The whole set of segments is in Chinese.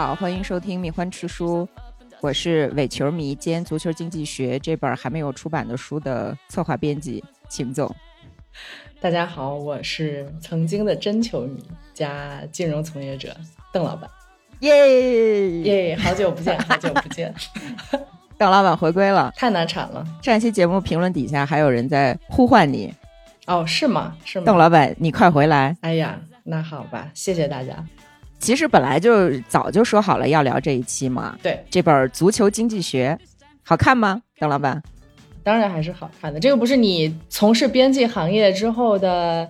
好，欢迎收听《蜜獾吃书》，我是伪球迷兼足球经济学这本还没有出版的书的策划编辑秦总。大家好，我是曾经的真球迷加金融从业者邓老板。耶耶，好久不见，好久不见，邓老板回归了，太难产了。上一期节目评论底下还有人在呼唤你，哦，是吗？是吗？邓老板，你快回来！哎呀，那好吧，谢谢大家。其实本来就早就说好了要聊这一期嘛。对，这本《足球经济学》好看吗？邓老板？当然还是好看的。这个不是你从事编辑行业之后的，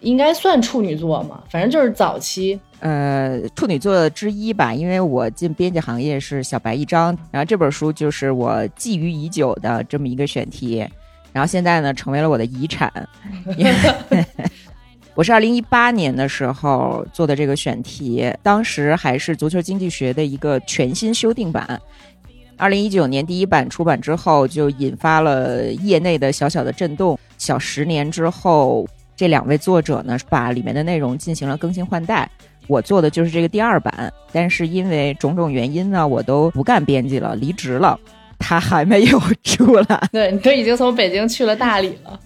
应该算处女作嘛？反正就是早期。呃，处女作之一吧，因为我进编辑行业是小白一张，然后这本书就是我觊觎已久的这么一个选题，然后现在呢成为了我的遗产。我是二零一八年的时候做的这个选题，当时还是足球经济学的一个全新修订版。二零一九年第一版出版之后，就引发了业内的小小的震动。小十年之后，这两位作者呢，把里面的内容进行了更新换代。我做的就是这个第二版，但是因为种种原因呢，我都不干编辑了，离职了。他还没有出来，对你都已经从北京去了大理了。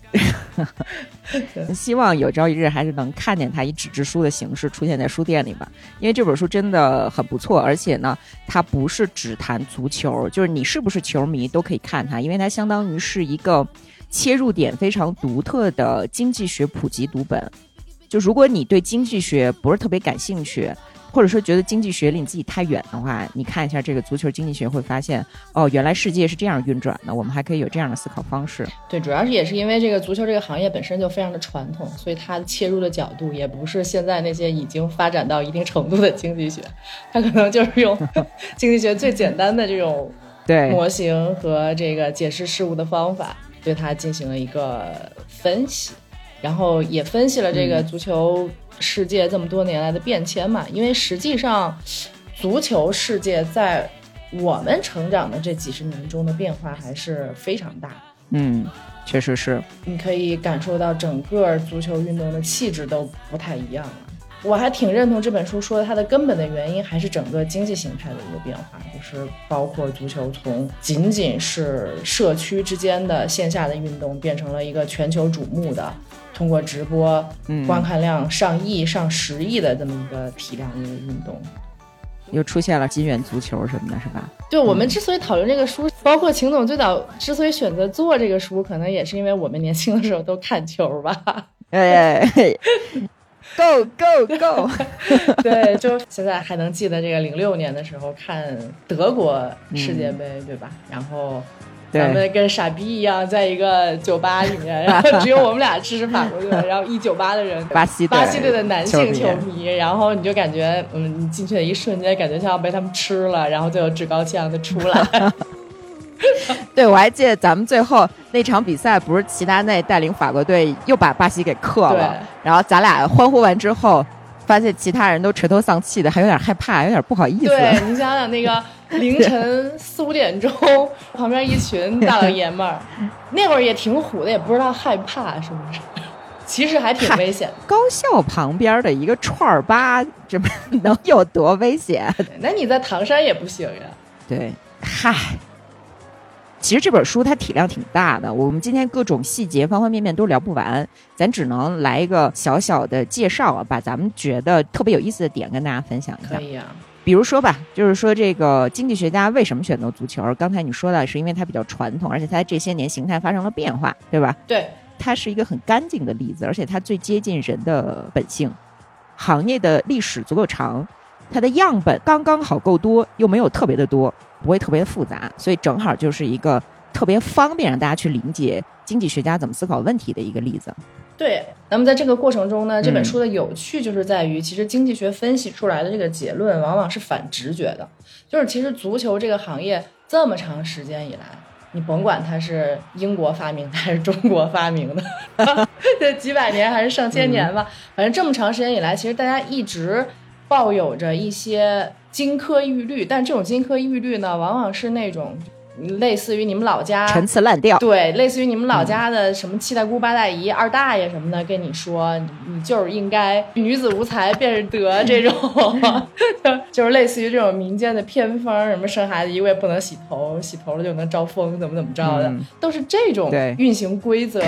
希望有朝一日还是能看见他以纸质书的形式出现在书店里吧，因为这本书真的很不错，而且呢，它不是只谈足球，就是你是不是球迷都可以看它，因为它相当于是一个切入点非常独特的经济学普及读本。就如果你对经济学不是特别感兴趣，或者说觉得经济学离你自己太远的话，你看一下这个足球经济学，会发现哦，原来世界是这样运转的，我们还可以有这样的思考方式。对，主要是也是因为这个足球这个行业本身就非常的传统，所以它切入的角度也不是现在那些已经发展到一定程度的经济学，它可能就是用 经济学最简单的这种对模型和这个解释事物的方法，对它进行了一个分析。然后也分析了这个足球世界这么多年来的变迁嘛，因为实际上，足球世界在我们成长的这几十年中的变化还是非常大。嗯，确实是。你可以感受到整个足球运动的气质都不太一样了。我还挺认同这本书说的，它的根本的原因还是整个经济形态的一个变化，就是包括足球从仅仅是社区之间的线下的运动，变成了一个全球瞩目的。通过直播，观看量上亿、上十亿的这么一个体量的一个运动，又出现了金元足球什么的，是吧？对，我们之所以讨论这个书，包括秦总最早之所以选择做这个书，可能也是因为我们年轻的时候都看球吧。哎，Go Go Go！对，就现在还能记得这个零六年的时候看德国世界杯，对吧？然后。咱们跟傻逼一样，在一个酒吧里面，然后只有我们俩支持法国队，然后一酒吧的人，巴西巴西队的男性球迷，然后你就感觉，嗯，你进去的一瞬间，感觉像要被他们吃了，然后就趾高气扬的出来。对，我还记得咱们最后那场比赛，不是齐达内带领法国队又把巴西给克了，然后咱俩欢呼完之后。发现其他人都垂头丧气的，还有点害怕，有点不好意思。对你想想，那个凌晨四五点钟，旁边一群大老爷们儿，那会儿也挺虎的，也不知道害怕是不是？其实还挺危险。高校旁边的一个串儿吧，这能有多危险？那你在唐山也不行呀。对，嗨。其实这本书它体量挺大的，我们今天各种细节方方面面都聊不完，咱只能来一个小小的介绍啊，把咱们觉得特别有意思的点跟大家分享一下。可以啊，比如说吧，就是说这个经济学家为什么选择足球？刚才你说的是因为它比较传统，而且它这些年形态发生了变化，对吧？对，它是一个很干净的例子，而且它最接近人的本性。行业的历史足够长，它的样本刚刚好够多，又没有特别的多。不会特别复杂，所以正好就是一个特别方便让大家去理解经济学家怎么思考问题的一个例子。对，那么在这个过程中呢，这本书的有趣就是在于，其实经济学分析出来的这个结论往往是反直觉的。就是其实足球这个行业这么长时间以来，你甭管它是英国发明的还是中国发明的，这几百年还是上千年吧，反正这么长时间以来，其实大家一直抱有着一些。金科玉律，但这种金科玉律呢，往往是那种类似于你们老家陈词滥调。对，类似于你们老家的什么七大姑八大姨、二大爷什么的，跟你说你就是应该女子无才便是德这种，就是类似于这种民间的偏方，什么生孩子一个月不能洗头，洗头了就能招风，怎么怎么着的，都是这种运行规则。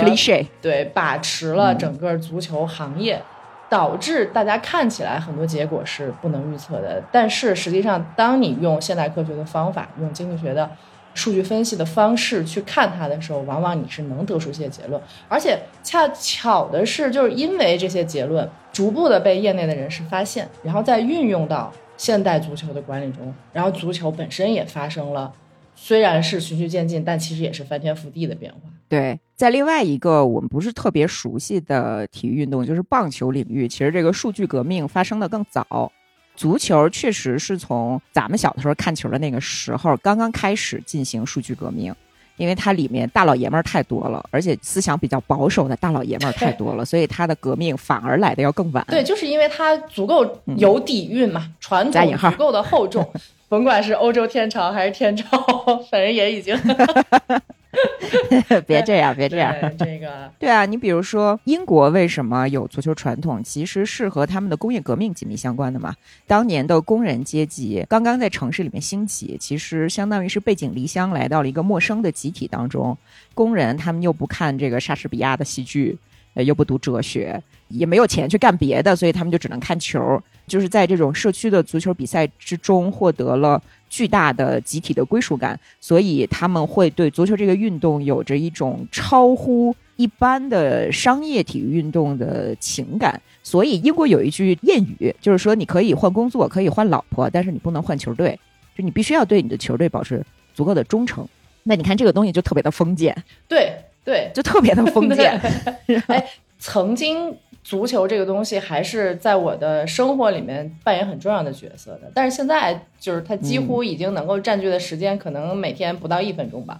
对，把持了整个足球行业。导致大家看起来很多结果是不能预测的，但是实际上，当你用现代科学的方法，用经济学的数据分析的方式去看它的时候，往往你是能得出一些结论。而且恰巧的是，就是因为这些结论逐步的被业内的人士发现，然后再运用到现代足球的管理中，然后足球本身也发生了。虽然是循序渐进，但其实也是翻天覆地的变化。对，在另外一个我们不是特别熟悉的体育运动，就是棒球领域，其实这个数据革命发生的更早。足球确实是从咱们小的时候看球的那个时候刚刚开始进行数据革命，因为它里面大老爷们儿太多了，而且思想比较保守的大老爷们儿太多了，所以它的革命反而来的要更晚。对，就是因为它足够有底蕴嘛，传统足够的厚重。甭管是欧洲天朝还是天朝，反正也已经。别这样，别这样。这个 对啊，你比如说英国为什么有足球传统，其实是和他们的工业革命紧密相关的嘛。当年的工人阶级刚刚在城市里面兴起，其实相当于是背井离乡来到了一个陌生的集体当中。工人他们又不看这个莎士比亚的戏剧，呃，又不读哲学，也没有钱去干别的，所以他们就只能看球。就是在这种社区的足球比赛之中获得了巨大的集体的归属感，所以他们会对足球这个运动有着一种超乎一般的商业体育运动的情感。所以英国有一句谚语，就是说你可以换工作，可以换老婆，但是你不能换球队，就你必须要对你的球队保持足够的忠诚。那你看这个东西就特别的封建，对对，就特别的封建。哎，曾经。足球这个东西还是在我的生活里面扮演很重要的角色的，但是现在就是它几乎已经能够占据的时间，可能每天不到一分钟吧。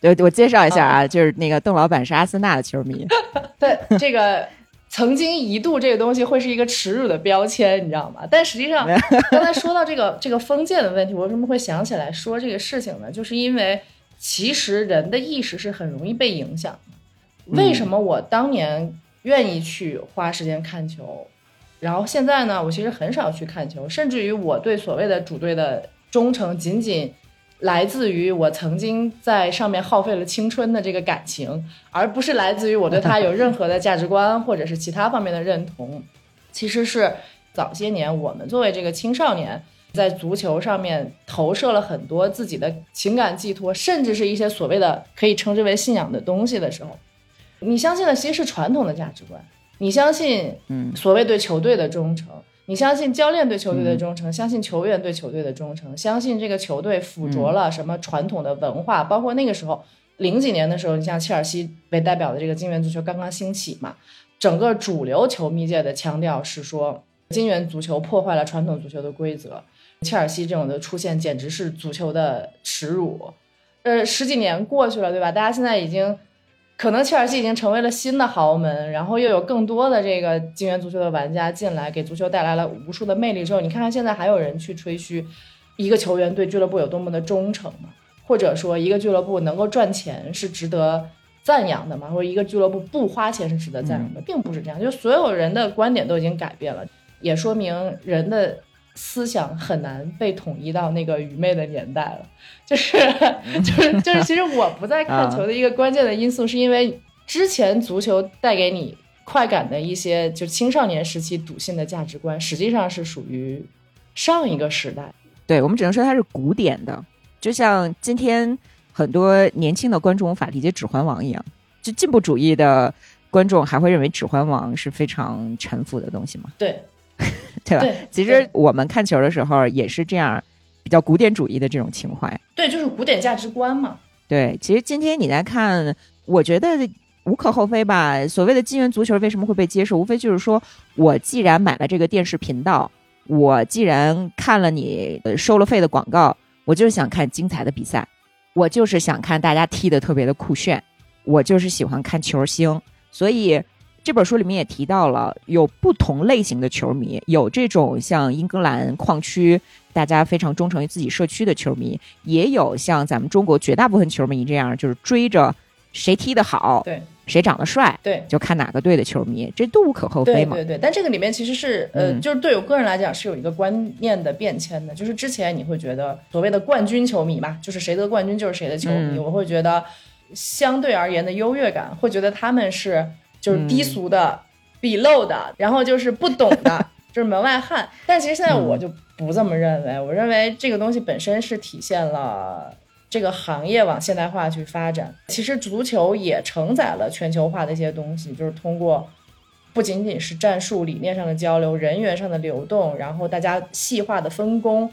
对，我介绍一下啊，就是那个邓老板是阿森纳的球迷。对，这个曾经一度这个东西会是一个耻辱的标签，你知道吗？但实际上，刚才说到这个这个封建的问题，我为什么会想起来说这个事情呢？就是因为其实人的意识是很容易被影响的。为什么我当年？愿意去花时间看球，然后现在呢，我其实很少去看球，甚至于我对所谓的主队的忠诚，仅仅来自于我曾经在上面耗费了青春的这个感情，而不是来自于我对他有任何的价值观或者是其他方面的认同。其实是早些年我们作为这个青少年，在足球上面投射了很多自己的情感寄托，甚至是一些所谓的可以称之为信仰的东西的时候。你相信的其实是传统的价值观，你相信，嗯，所谓对球队的忠诚，你相信教练对球队的忠诚，相信球员对球队的忠诚，相信这个球队附着了什么传统的文化，包括那个时候零几年的时候，你像切尔西为代表的这个金元足球刚刚兴起嘛，整个主流球迷界的腔调是说金元足球破坏了传统足球的规则，切尔西这种的出现简直是足球的耻辱。呃，十几年过去了，对吧？大家现在已经。可能切尔西已经成为了新的豪门，然后又有更多的这个金元足球的玩家进来，给足球带来了无数的魅力。之后，你看看现在还有人去吹嘘一个球员对俱乐部有多么的忠诚吗？或者说一个俱乐部能够赚钱是值得赞扬的吗？或者一个俱乐部不花钱是值得赞扬的，并不是这样。就所有人的观点都已经改变了，也说明人的。思想很难被统一到那个愚昧的年代了，就是就是 就是，其实我不再 看球的一个关键的因素，是因为之前足球带给你快感的一些，就青少年时期笃信的价值观，实际上是属于上一个时代。对我们只能说它是古典的，就像今天很多年轻的观众无法理解《指环王》一样，就进步主义的观众还会认为《指环王》是非常沉浮的东西吗？对。对吧？其实我们看球的时候也是这样，比较古典主义的这种情怀。对，就是古典价值观嘛。对，其实今天你在看，我觉得无可厚非吧。所谓的金元足球为什么会被接受？无非就是说我既然买了这个电视频道，我既然看了你收了费的广告，我就是想看精彩的比赛，我就是想看大家踢的特别的酷炫，我就是喜欢看球星，所以。这本书里面也提到了，有不同类型的球迷，有这种像英格兰矿区大家非常忠诚于自己社区的球迷，也有像咱们中国绝大部分球迷这样，就是追着谁踢得好，对，谁长得帅，对，就看哪个队的球迷，这都无可厚非嘛。对对对，但这个里面其实是呃，嗯就是对我个人来讲是有一个观念的变迁的，就是之前你会觉得所谓的冠军球迷嘛，就是谁得冠军就是谁的球迷，嗯我会觉得相对而言的优越感，会觉得他们是就是低俗的、鄙陋的，然后就是不懂的，就是门外汉。但其实现在我就不这么认为，我认为这个东西本身是体现了。这个行业往现代化去发展，其实足球也承载了全球化的一些东西，就是通过不仅仅是战术理念上的交流、人员上的流动，然后大家细化的分工。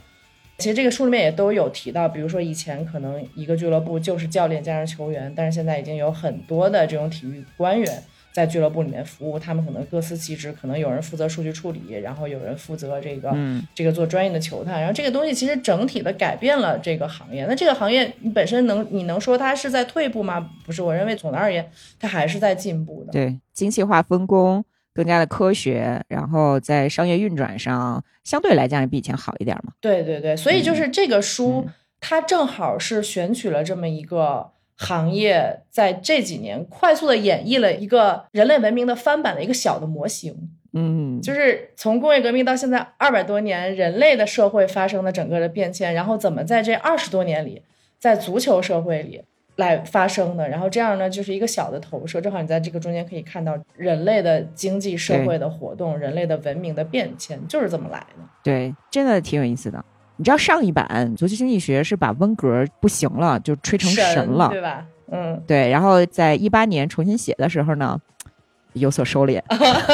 其实这个书里面也都有提到，比如说以前可能一个俱乐部就是教练加上球员，但是现在已经有很多的这种体育官员在俱乐部里面服务，他们可能各司其职，可能有人负责数据处理，然后有人负责这个、嗯这个做专业的球探，然后这个东西其实整体的改变了这个行业。那这个行业你本身能你能说它是在退步吗？不是，我认为总的而言，它还是在进步的。对，精细化分工更加的科学，然后在商业运转上相对来讲也比以前好一点嘛。对对对，所以就是这个书，嗯它正好是选取了这么一个行业，在这几年快速的演绎了一个人类文明的翻版的一个小的模型，嗯，就是从工业革命到现在二百多年，人类的社会发生的整个的变迁，然后怎么在这二十多年里，在足球社会里。来发生的，然后这样呢，就是一个小的投射，正好你在这个中间可以看到人类的经济社会的活动，人类的文明的变迁，就是这么来的。对，真的挺有意思的。你知道上一版《足球经济学》是把温格不行了，就吹成神了，对吧？嗯，对，然后在一八年重新写的时候呢，有所收敛。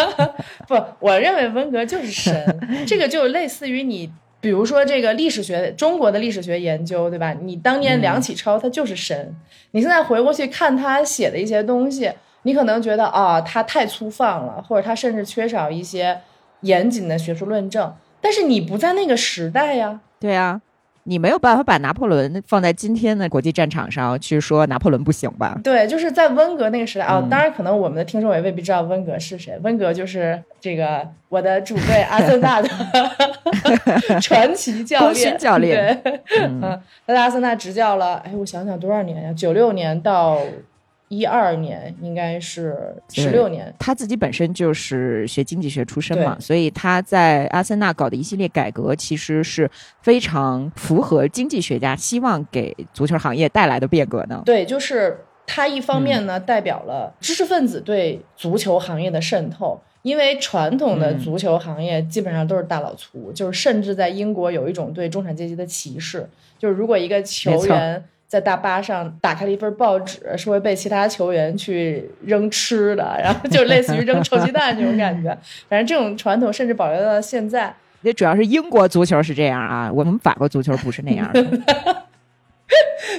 不，我认为温格就是神，这个就类似于你，比如说这个历史学，中国的历史学研究，对吧？你当年梁启超他就是神，你现在回过去看他写的一些东西，你可能觉得啊、他太粗放了，或者他甚至缺少一些严谨的学术论证，但是你不在那个时代呀。对啊，你没有办法把拿破仑放在今天的国际战场上去说拿破仑不行吧？对，就是在温格那个时代啊、嗯当然可能我们的听众也未必知道温格是谁。温格就是这个我的主队阿森纳的 传奇教练，勋教练对，嗯，嗯，他在阿森纳执教了，哎，我想想多少年呀？九六年到一二年，应该是十六年。他自己本身就是学经济学出身嘛，所以他在阿森纳搞的一系列改革，其实是非常符合经济学家希望给足球行业带来的变革的。对，就是他一方面嗯呢，代表了知识分子对足球行业的渗透。因为传统的嗯足球行业基本上都是大老粗，就是甚至在英国有一种对中产阶级的歧视，就是如果一个球员在大巴上打开了一份报纸，是会被其他球员去扔吃的，然后就类似于扔臭鸡蛋这种感觉。反正这种传统甚至保留到现在。也主要是英国足球是这样啊，我们法国足球不是那样的。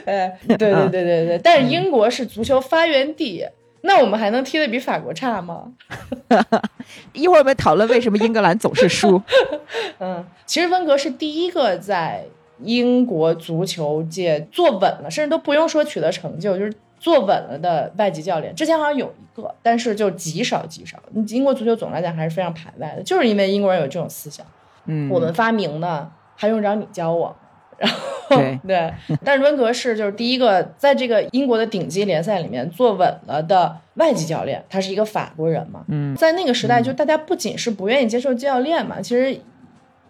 呃，对对对对对，但是英国是足球发源地，那我们还能踢得比法国差吗？一会儿我们讨论为什么英格兰总是输。嗯，其实温格是第一个在英国足球界坐稳了，甚至都不用说取得成就，就是坐稳了的外籍教练。之前好像有一个，但是就极少极少。英国足球总来讲还是非常排外的，就是因为英国人有这种思想，嗯，我们发明的还用着你教我？然后对 对，但是温格是就是第一个在这个英国的顶级联赛里面坐稳了的外籍教练，他是一个法国人嘛。嗯，在那个时代，就大家不仅是不愿意接受教练嘛，其实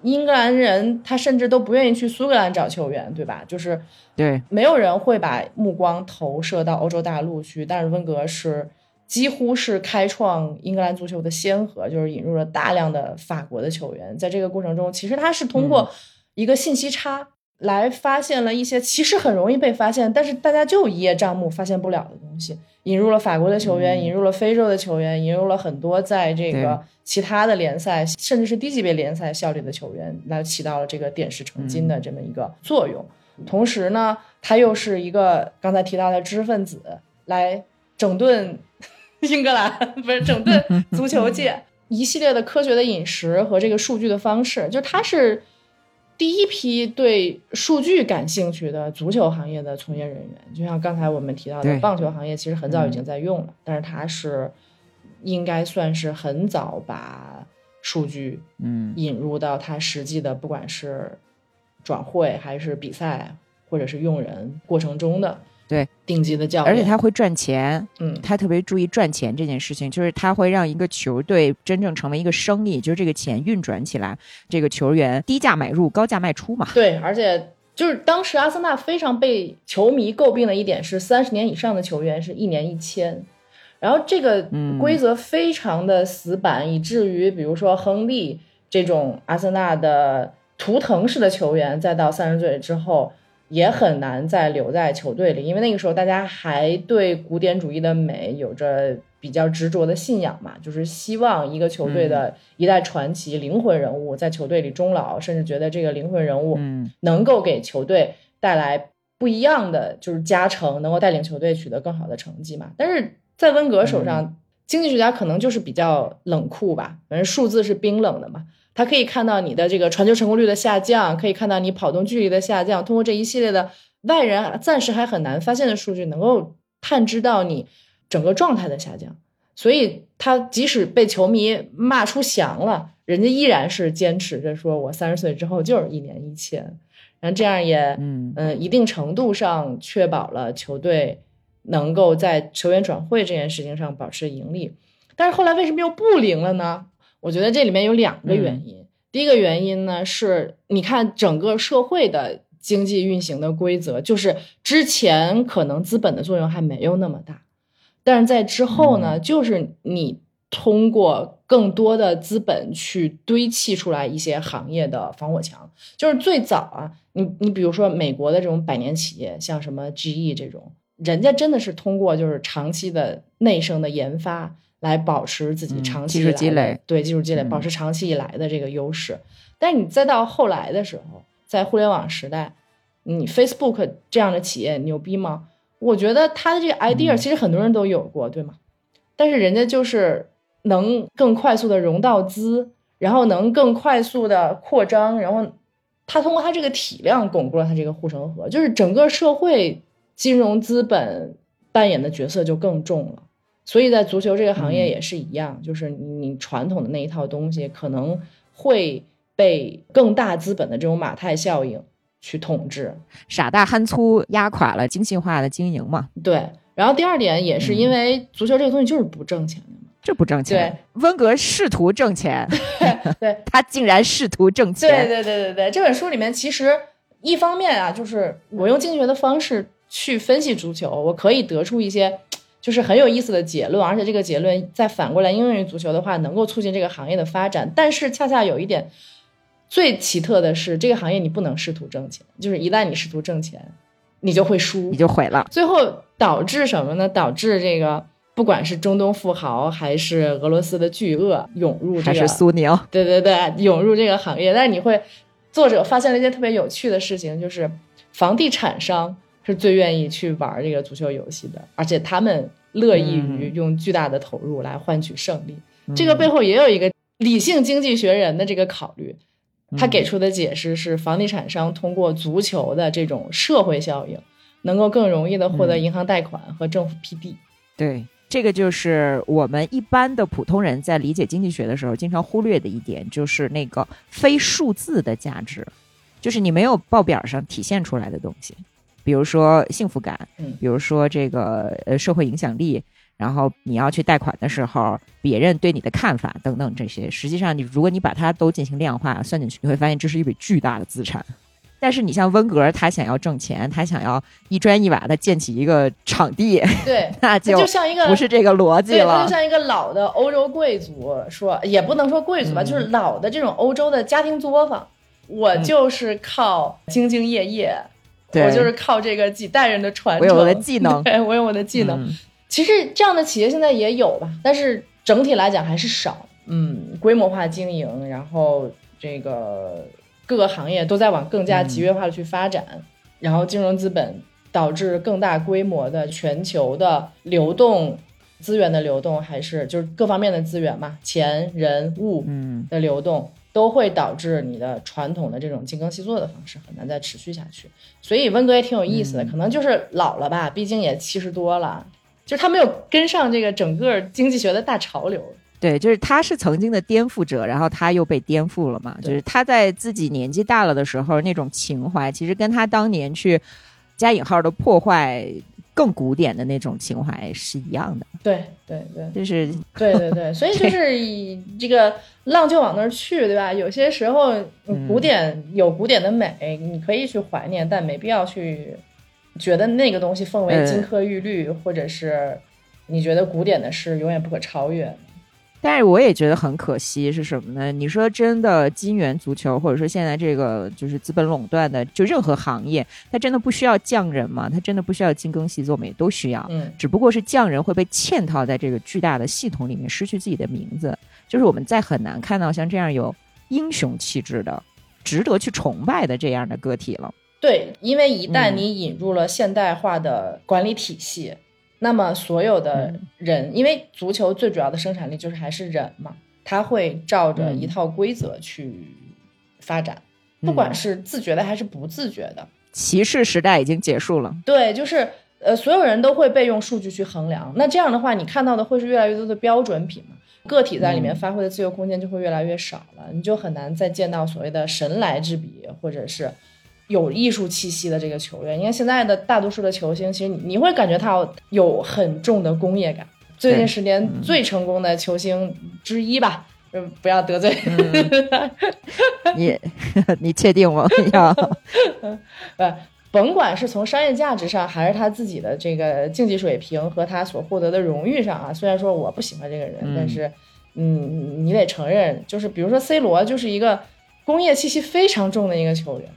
英格兰人他甚至都不愿意去苏格兰找球员，对吧？就是对，没有人会把目光投射到欧洲大陆去，但是温格是几乎是开创英格兰足球的先河，就是引入了大量的法国的球员。在这个过程中，其实他是通过一个信息差来发现了一些其实很容易被发现，但是大家就一叶障目发现不了的东西。引入了法国的球员，嗯。引入了非洲的球员，引入了很多在这个其他的联赛，甚至是低级别联赛效力的球员，来起到了这个点石成金的这么一个作用。同时呢，他又是一个刚才提到的知识分子，来整顿英格兰，不是整顿足球界。一系列的科学的饮食和这个数据的方式，就他是第一批对数据感兴趣的足球行业的从业人员。就像刚才我们提到的，棒球行业其实很早已经在用了，但是他是应该算是很早把数据嗯引入到它实际的，不管是转会还是比赛或者是用人过程中的对顶级的教练，而且他会赚钱，嗯他特别注意赚钱这件事情，就是他会让一个球队真正成为一个生意，就是这个钱运转起来，这个球员低价买入，高价卖出嘛。对，而且就是当时阿森纳非常被球迷诟病的一点是，三十年以上的球员是一年一签，然后这个嗯规则非常的死板，以至于比如说亨利这种阿森纳的图腾式的球员，再到三十岁之后。也很难再留在球队里，因为那个时候大家还对古典主义的美有着比较执着的信仰嘛，就是希望一个球队的一代传奇、灵魂人物在球队里终老，甚至觉得这个灵魂人物嗯。能够给球队带来不一样的就是加成，能够带领球队取得更好的成绩嘛。但是在温格手上，经济学家可能就是比较冷酷吧，反正数字是冰冷的嘛。他可以看到你的这个传球成功率的下降，可以看到你跑动距离的下降，通过这一系列的外人暂时还很难发现的数据，能够探知到你整个状态的下降。所以他即使被球迷骂出翔了，人家依然是坚持着说，我三十岁之后就是一年一签，然后这样也嗯嗯，一定程度上确保了球队能够在球员转会这件事情上保持盈利。但是后来为什么又不灵了呢？我觉得这里面有两个原因。第一个原因呢，是你看整个社会的经济运行的规则，就是之前可能资本的作用还没有那么大，但是在之后呢，就是你通过更多的资本去堆砌出来一些行业的防火墙。就是最早啊，你你比如说美国的这种百年企业，像什么 GE 这种，人家真的是通过就是长期的内生的研发。来保持自己嗯长期技术积累，对技术积累，嗯保持长期以来的这个优势。但是你再到后来的时候，在互联网时代，你 Facebook 这样的企业牛逼吗？我觉得他的这个 idea 嗯其实很多人都有过，对吗？但是人家就是能更快速的融到资，然后能更快速的扩张，然后他通过他这个体量巩固了他这个护城河，就是整个社会金融资本扮演的角色就更重了。所以在足球这个行业也是一样，就是你传统的那一套东西可能会被更大资本的这种马太效应去统治，傻大憨粗压垮了精细化的经营嘛。对。然后第二点也是因为足球这个东西就是不挣钱的嘛，这不挣钱。对温格试图挣钱，对 他竟然试图挣钱。对对对对对，这本书里面其实一方面啊，就是我用经济学的方式去分析足球，我可以得出一些。就是很有意思的结论，而且这个结论再反过来应用于足球的话，能够促进这个行业的发展。但是恰恰有一点最奇特的是，这个行业你不能试图挣钱，就是一旦你试图挣钱，你就会输，你就毁了。最后导致什么呢？导致这个不管是中东富豪还是俄罗斯的巨鳄涌入这个，还是苏宁，对对对，涌入这个行业。但是你会，作者发现了一件特别有趣的事情，就是房地产商。是最愿意去玩这个足球游戏的，而且他们乐意于用巨大的投入来换取胜利。嗯、这个背后也有一个理性经济学人的这个考虑，他给出的解释是，房地产商通过足球的这种社会效应，能够更容易的获得银行贷款和政府批地。对，这个就是我们一般的普通人在理解经济学的时候经常忽略的一点，就是那个非数字的价值，就是你没有报表上体现出来的东西。比如说幸福感，嗯，比如说这个呃社会影响力，然后你要去贷款的时候，别人对你的看法等等这些，实际上你如果你把它都进行量化算进去，你会发现这是一笔巨大的资产。但是你像温格，他想要挣钱，他想要一砖一瓦的建起一个场地，对，那就像一个不是这个逻辑了，就像一个老的欧洲贵族说，也不能说贵族吧，嗯、就是老的这种欧洲的家庭作坊，我就是靠兢兢业业。我就是靠这个几代人的传承，我有我的技能，对我有我的技能。嗯、其实这样的企业现在也有吧，但是整体来讲还是少。嗯，规模化经营，然后这个各个行业都在往更加集约化的去发展，嗯、然后金融资本导致更大规模的全球的流动资源的流动，还是就是各方面的资源嘛，钱、人、物的流动。嗯都会导致你的传统的这种精耕细作的方式很难再持续下去，所以温哥也挺有意思的，嗯、可能就是老了吧，毕竟也七十多了，就是他没有跟上这个整个经济学的大潮流。对，就是他是曾经的颠覆者，然后他又被颠覆了嘛。就是他在自己年纪大了的时候，那种情怀，其实跟他当年去加引号的破坏更古典的那种情怀是一样的。对对对就是对对对，所以就是以这个浪就往那儿去，对吧？有些时候嗯古典有古典的美，你可以去怀念，但没必要去觉得那个东西奉为嗯金科玉律，或者是你觉得古典的是永远不可超越的。但是我也觉得很可惜是什么呢？你说真的，金元足球或者说现在这个就是资本垄断的，就任何行业，它真的不需要匠人吗？它真的不需要精耕细作吗？也都需要。嗯，只不过是匠人会被嵌套在这个巨大的系统里面，失去自己的名字。就是我们再很难看到像这样有英雄气质的、值得去崇拜的这样的个体了。对，因为一旦嗯你引入了现代化的管理体系，那么所有的嗯人，因为足球最主要的生产力就是还是人嘛，他会照着嗯一套规则去发展，不管嗯是自觉的还是不自觉的。骑士时代已经结束了。对，就是呃，所有人都会被用数据去衡量。那这样的话，你看到的会是越来越多的标准品嘛？个体在里面嗯发挥的自由空间就会越来越少了，你就很难再见到所谓的神来之笔，或者是有艺术气息的这个球员。因为现在的大多数的球星，其实你你会感觉他有很重的工业感。最近十年最成功的球星之一吧，嗯，不要得罪。你 你确定吗 要？呃，甭管是从商业价值上，还是他自己的这个竞技水平和他所获得的荣誉上啊，虽然说我不喜欢这个人，嗯但是嗯，你得承认，就是比如说 C 罗就是一个工业气息非常重的一个球员。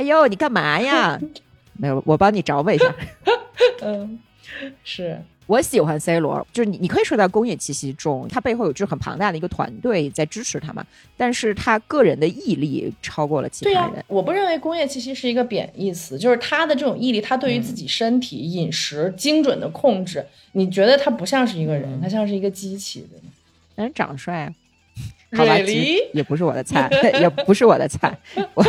哎呦，你干嘛呀？没有，我帮你找补一下。嗯，是我喜欢 C 罗，就是你，你可以说他工业气息重，他背后有支很庞大的一个团队在支持他嘛。但是他个人的毅力超过了其他人。我不认为工业气息是一个贬义词，就是他的这种毅力，他对于自己身体、饮食精准的控制，你觉得他不像是一个人，嗯他像是一个机器，对吗？但是长得帅啊。好吧，其实也不是我的菜，也不是我的菜。我，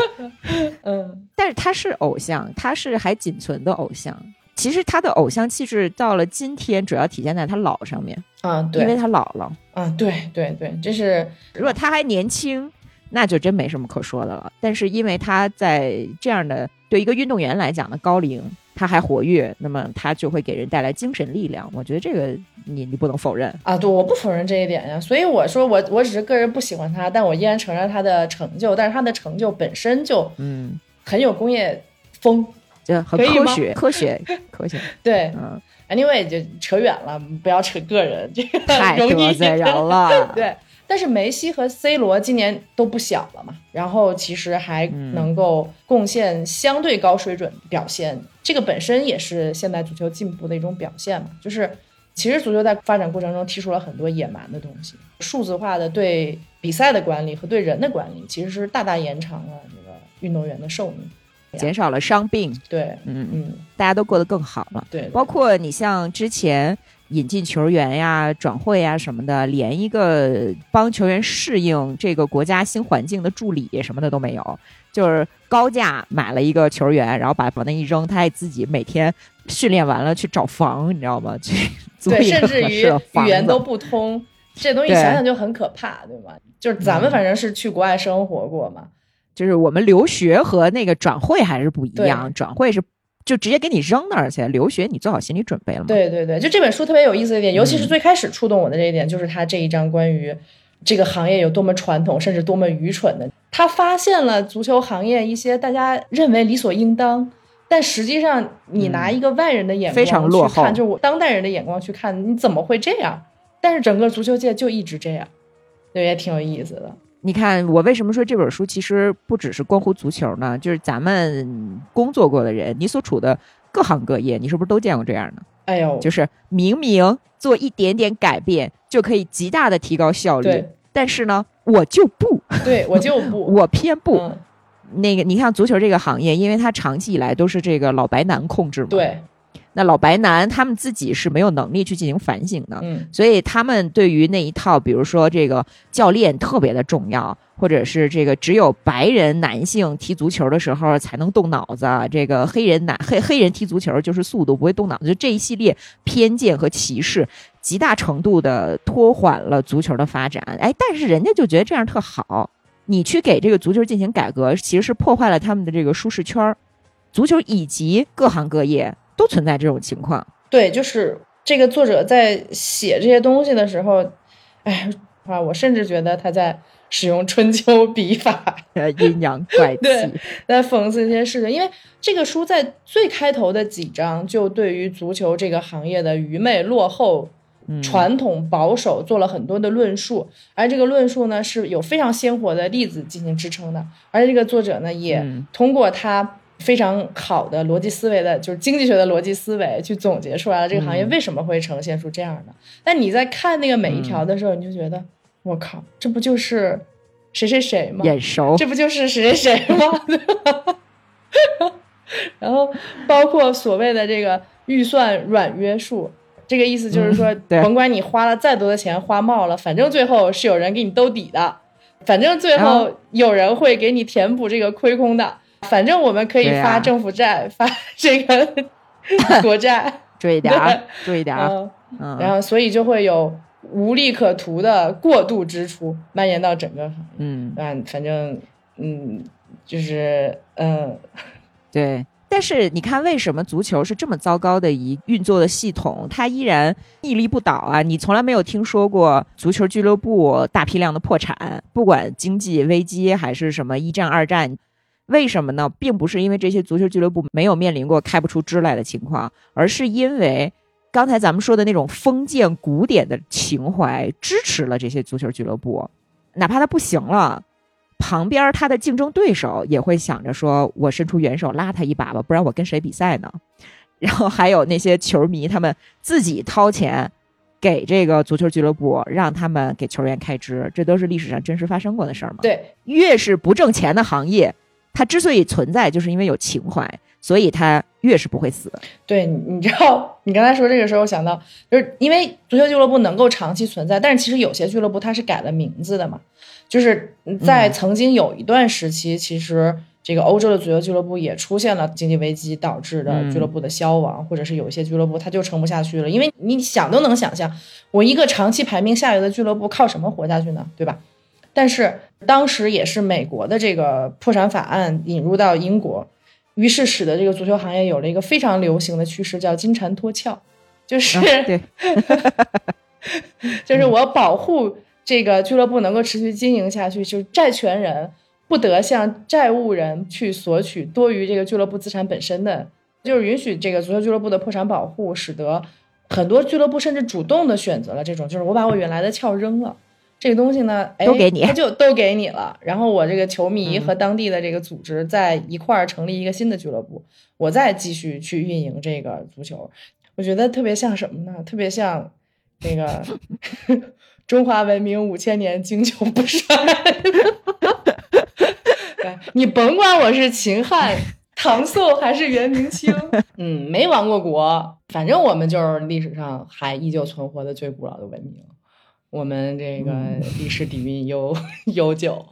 嗯，但是他是偶像，他是还仅存的偶像。其实他的偶像气质到了今天，主要体现在他老上面，啊，因为，他老了。啊，对对对，这是如果他还年轻，那就真没什么可说的了。但是因为他在这样的对一个运动员来讲的高龄，他还活跃，那么他就会给人带来精神力量。我觉得这个你你不能否认。啊，对，我不否认这一点呀，所以我说我我只是个人不喜欢他，但我依然承认他的成就，但是他的成就本身就嗯，很有工业风，就很科学，科学，科学。对嗯，，anyway 就扯远了，不要扯个人，这个太得罪人了。对，但是梅西和 C 罗今年都不小了嘛，然后其实还嗯能够贡献相对高水准表现，这个本身也是现代足球进步的一种表现嘛。就是其实足球在发展过程中提出了很多野蛮的东西，数字化的对比赛的管理和对人的管理，其实是大大延长了这个运动员的寿命。减少了伤病，对，嗯，嗯，大家都过得更好了。对，包括你像之前引进球员呀、转会呀什么的，连一个帮球员适应这个国家新环境的助理什么的都没有，就是高价买了一个球员，然后把把那一扔，他还自己每天训练完了去找房，你知道吗？去租对，一个甚至于语言都不通，这东西想想就很可怕，对吗？就是咱们嗯反正是去国外生活过嘛，就是我们留学和那个转会还是不一样，转会是就直接给你扔那儿去，留学你做好心理准备了吗？对对对，就这本书特别有意思的一点，尤其是嗯最开始触动我的这一点，就是他这一章关于这个行业有多么传统，甚至多么愚蠢的。他发现了足球行业一些大家认为理所应当，但实际上你拿一个外人的眼光嗯非常落去看，后就是我当代人的眼光去看，你怎么会这样？但是整个足球界就一直这样，对，也挺有意思的。你看，我为什么说这本书其实不只是关乎足球呢？就是咱们工作过的人，你所处的各行各业，你是不是都见过这样的？哎呦，就是明明做一点点改变就可以极大的提高效率，但是呢，我就不，对我就不，我偏不。嗯那个，你看足球这个行业，因为它长期以来都是这个老白男控制嘛，对，那老白男他们自己是没有能力去进行反省的，嗯所以他们对于那一套，比如说这个教练特别的重要，或者是这个只有白人男性踢足球的时候才能动脑子，这个黑人男黑黑人踢足球就是速度不会动脑子，就这一系列偏见和歧视，极大程度的拖缓了足球的发展。哎，但是人家就觉得这样特好，你去给这个足球进行改革，其实是破坏了他们的这个舒适圈儿。足球以及各行各业都存在这种情况。对，就是这个作者在写这些东西的时候，哎啊，我甚至觉得他在使用春秋笔法，呃，阴阳怪 气，对在讽刺一些事情。因为这个书在最开头的几章就对于足球这个行业的愚昧、落后、嗯传统、保守做了很多的论述，而这个论述呢是有非常鲜活的例子进行支撑的。而这个作者呢也嗯通过他。非常好的逻辑思维的，就是经济学的逻辑思维，去总结出来了这个行业嗯为什么会呈现出这样的。但你在看那个每一条的时候，你就觉得，我靠，这不就是谁谁谁吗？眼熟。这不就是谁谁谁吗？然后包括所谓的这个预算软约束，这个意思就是说，嗯甭管你花了再多的钱花冒了，反正最后是有人给你兜底的，反正最后啊有人会给你填补这个亏空的，反正我们可以发政府债，发这个 国债，注意点儿，注意点儿。嗯，嗯，然后所以就会有无利可图的过度支出蔓延到整个行业。嗯，嗯，反正嗯，就是嗯，对。但是你看，为什么足球是这么糟糕的一运作的系统，它依然屹立不倒啊？你从来没有听说过足球俱乐部大批量的破产，不管经济危机还是什么一战、二战，为什么呢？并不是因为这些足球俱乐部没有面临过开不出支来的情况，而是因为刚才咱们说的那种封建古典的情怀支持了这些足球俱乐部，哪怕他不行了。旁边他的竞争对手也会想着说，我伸出援手拉他一把吧，不然我跟谁比赛呢？然后还有那些球迷，他们自己掏钱给这个足球俱乐部，让他们给球员开支，这都是历史上真实发生过的事儿嘛。对，越是不挣钱的行业，它之所以存在，就是因为有情怀，所以它越是不会死。对，你你知道，你刚才说这个时候，我想到，就是因为足球俱乐部能够长期存在，但是其实有些俱乐部它是改了名字的嘛，就是在嗯曾经有一段时期，其实这个欧洲的足球俱乐部也出现了经济危机导致的嗯俱乐部的消亡，或者是有一些俱乐部它就撑不下去了，因为你想都能想象，我一个长期排名下游的俱乐部靠什么活下去呢？对吧？但是当时也是美国的这个破产法案引入到英国，于是使得这个足球行业有了一个非常流行的趋势，叫金蝉脱壳，就是、啊对，就是我保护这个俱乐部能够持续经营下去，就是债权人不得向债务人去索取多于这个俱乐部资产本身的，就是允许这个足球俱乐部的破产保护，使得很多俱乐部甚至主动的选择了这种，就是我把我原来的壳扔了。这个东西呢，哎，都给你他就都给你了。然后我这个球迷嗯和当地的这个组织在一块儿成立一个新的俱乐部，我再继续去运营这个足球。我觉得特别像什么呢？特别像那个 中华文明五千年经久不衰。对你甭管我是秦汉、唐宋还是元明清，嗯，没亡过国，反正我们就是历史上还依旧存活的最古老的文明。我们这个嗯历史底蕴悠悠久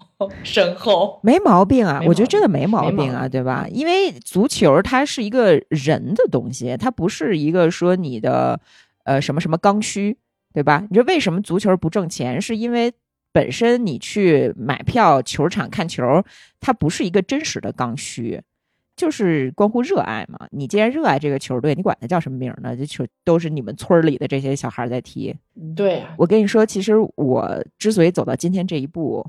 深厚。没毛病啊，没我觉得真的没毛病啊，病对吧？因为足球它是一个人的东西，它不是一个说你的呃什么什么刚需，对吧？你说为什么足球不挣钱？是因为本身你去买票球场看球，它不是一个真实的刚需。就是关乎热爱嘛，你既然热爱这个球队，你管它叫什么名儿呢？这球都是你们村儿里的这些小孩儿在踢，对呀、我跟你说，其实我之所以走到今天这一步，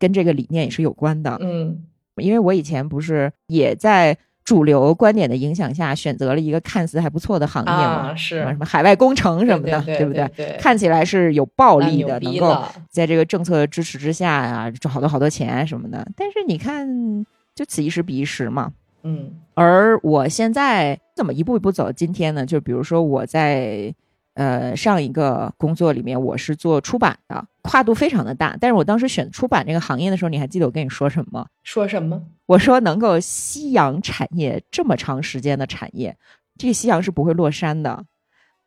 跟这个理念也是有关的。嗯因为我以前不是也在主流观点的影响下，选择了一个看似还不错的行业嘛，啊是什么什么海外工程什么的，对对不对对看起来是有暴那利的，能够在这个政策支持之下呀、挣好多好多钱什么的。但是你看，就此一时彼一时嘛。嗯而我现在怎么一步一步走到今天呢？就比如说我在呃上一个工作里面，我是做出版的，跨度非常的大。但是我当时选出版这个行业的时候，你还记得我跟你说什么？说什么？我说能够夕阳产业这么长时间的产业，这个夕阳是不会落山的。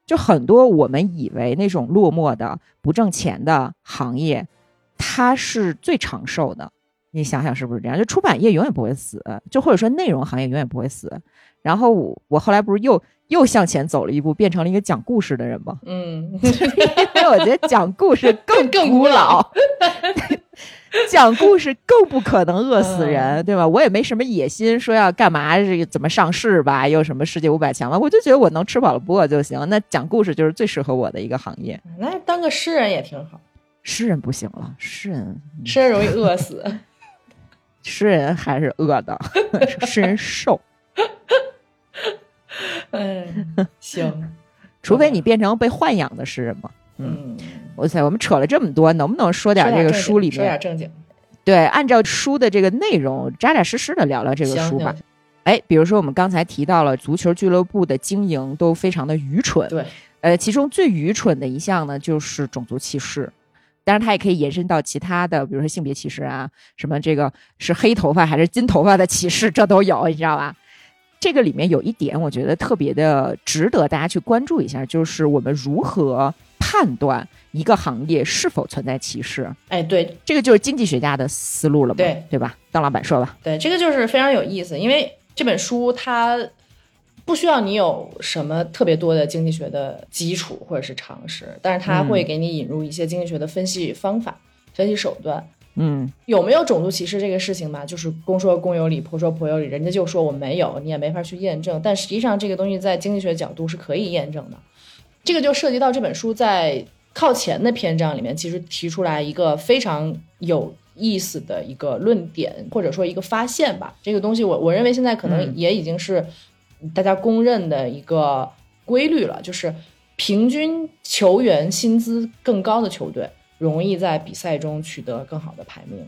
就很多我们以为那种落寞的、不挣钱的行业，它是最长寿的。你想想是不是这样？就出版业永远不会死，就或者说内容行业永远不会死。然后我我后来不是又又向前走了一步，变成了一个讲故事的人吗？嗯，因为我觉得讲故事更更古古老，讲故事更不可能饿死人，对吧？我也没什么野心，说要干嘛，这个怎么上市吧，又什么世界五百强了，我就觉得我能吃饱了不饿就行。那讲故事就是最适合我的一个行业。那当个诗人也挺好。诗人不行了，诗人诗人容易饿死，诗人还是饿的，诗人瘦。嗯，行，除非你变成被豢养的诗人嘛。嗯，我塞，我们扯了这么多，能不能说点这个书里说点面？正经，对，按照书的这个内容，扎扎实实的聊聊这个书吧。哎，比如说我们刚才提到了足球俱乐部的经营都非常的愚蠢，对，呃，其中最愚蠢的一项呢就是种族歧视。当然，它也可以延伸到其他的，比如说性别歧视啊，什么这个是黑头发还是金头发的歧视，这都有，你知道吧？这个里面有一点，我觉得特别的值得大家去关注一下，就是我们如何判断一个行业是否存在歧视。哎，对这个就是经济学家的思路了嘛，对对吧？当老板说吧。对，这个就是非常有意思，因为这本书它不需要你有什么特别多的经济学的基础或者是常识，但是它会给你引入一些经济学的分析方法、分析手段。嗯有没有种族歧视这个事情嘛？就是公说公有理，婆说婆有理，人家就说我没有，你也没法去验证。但实际上，这个东西在经济学角度是可以验证的。这个就涉及到这本书在靠前的篇章里面，其实提出来一个非常有意思的一个论点，或者说一个发现吧。这个东西我我认为现在可能嗯也已经是大家公认的一个规律了，就是平均球员薪资更高的球队。容易在比赛中取得更好的排名，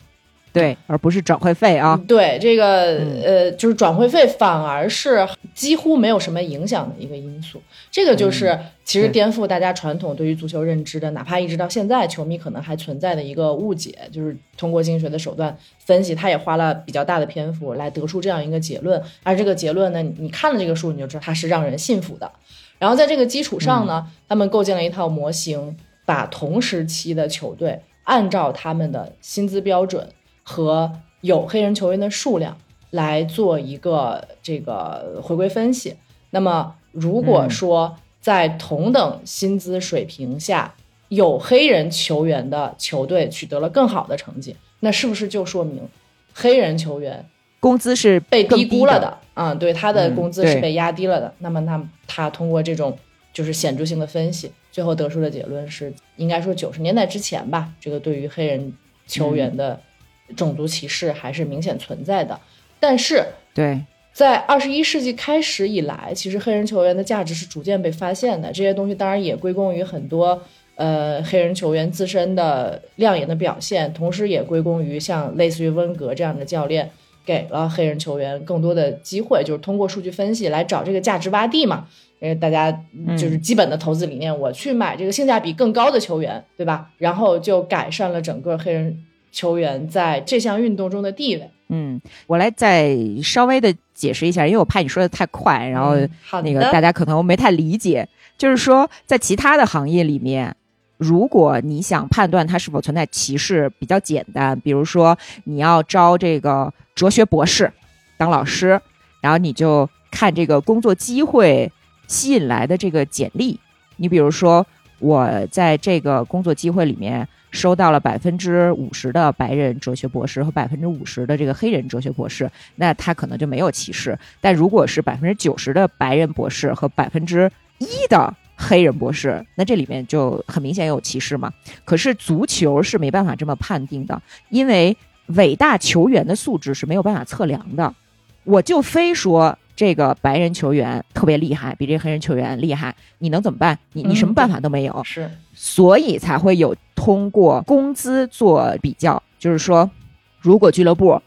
对，而不是转会费啊。对这个、嗯呃，就是转会费反而是几乎没有什么影响的一个因素。这个就是其实颠覆大家传统对于足球认知的，哪怕一直到现在，球迷可能还存在的一个误解，就是通过经济学的手段分析，他也花了比较大的篇幅来得出这样一个结论。而这个结论呢，你你看了这个数，你就知道它是让人信服的。然后在这个基础上呢，他们构建了一套模型。把同时期的球队按照他们的薪资标准和有黑人球员的数量来做一个这个回归分析。那么，如果说在同等薪资水平下，有黑人球员的球队取得了更好的成绩，那是不是就说明黑人球员工资是被低估了的？的？啊、对，他的嗯工资是被压低了的。那么，那他通过这种就是显著性的分析。最后得出的结论是，应该说九十年代之前吧，这个对于黑人球员的种族歧视还是明显存在的。但是对，在二十一世纪开始以来，其实黑人球员的价值是逐渐被发现的。这些东西当然也归功于很多呃黑人球员自身的亮眼的表现，同时也归功于像类似于温格这样的教练。给了黑人球员更多的机会，就是通过数据分析来找这个价值洼地嘛。因为，大家就是基本的投资理念，我去买这个性价比更高的球员，对吧？然后就改善了整个黑人球员在这项运动中的地位。嗯，我来再稍微的解释一下，因为我怕你说的太快，然后那个大家可能没太理解。就是说，在其他的行业里面，如果你想判断它是否存在歧视，比较简单。比如说，你要招这个哲学博士当老师，然后你就看这个工作机会吸引来的这个简历。你比如说，我在这个工作机会里面收到了百分之五十的白人哲学博士和百分之五十的这个黑人哲学博士，那他可能就没有歧视。但如果是百分之九十的白人博士和百分之一的黑人博士，那这里面就很明显有歧视嘛。可是足球是没办法这么判定的，因为伟大球员的素质是没有办法测量的。我就非说这个白人球员特别厉害，比这黑人球员厉害，你能怎么办？你你什么办法都没有。是，所以才会有通过工资做比较，就是说，如果俱乐部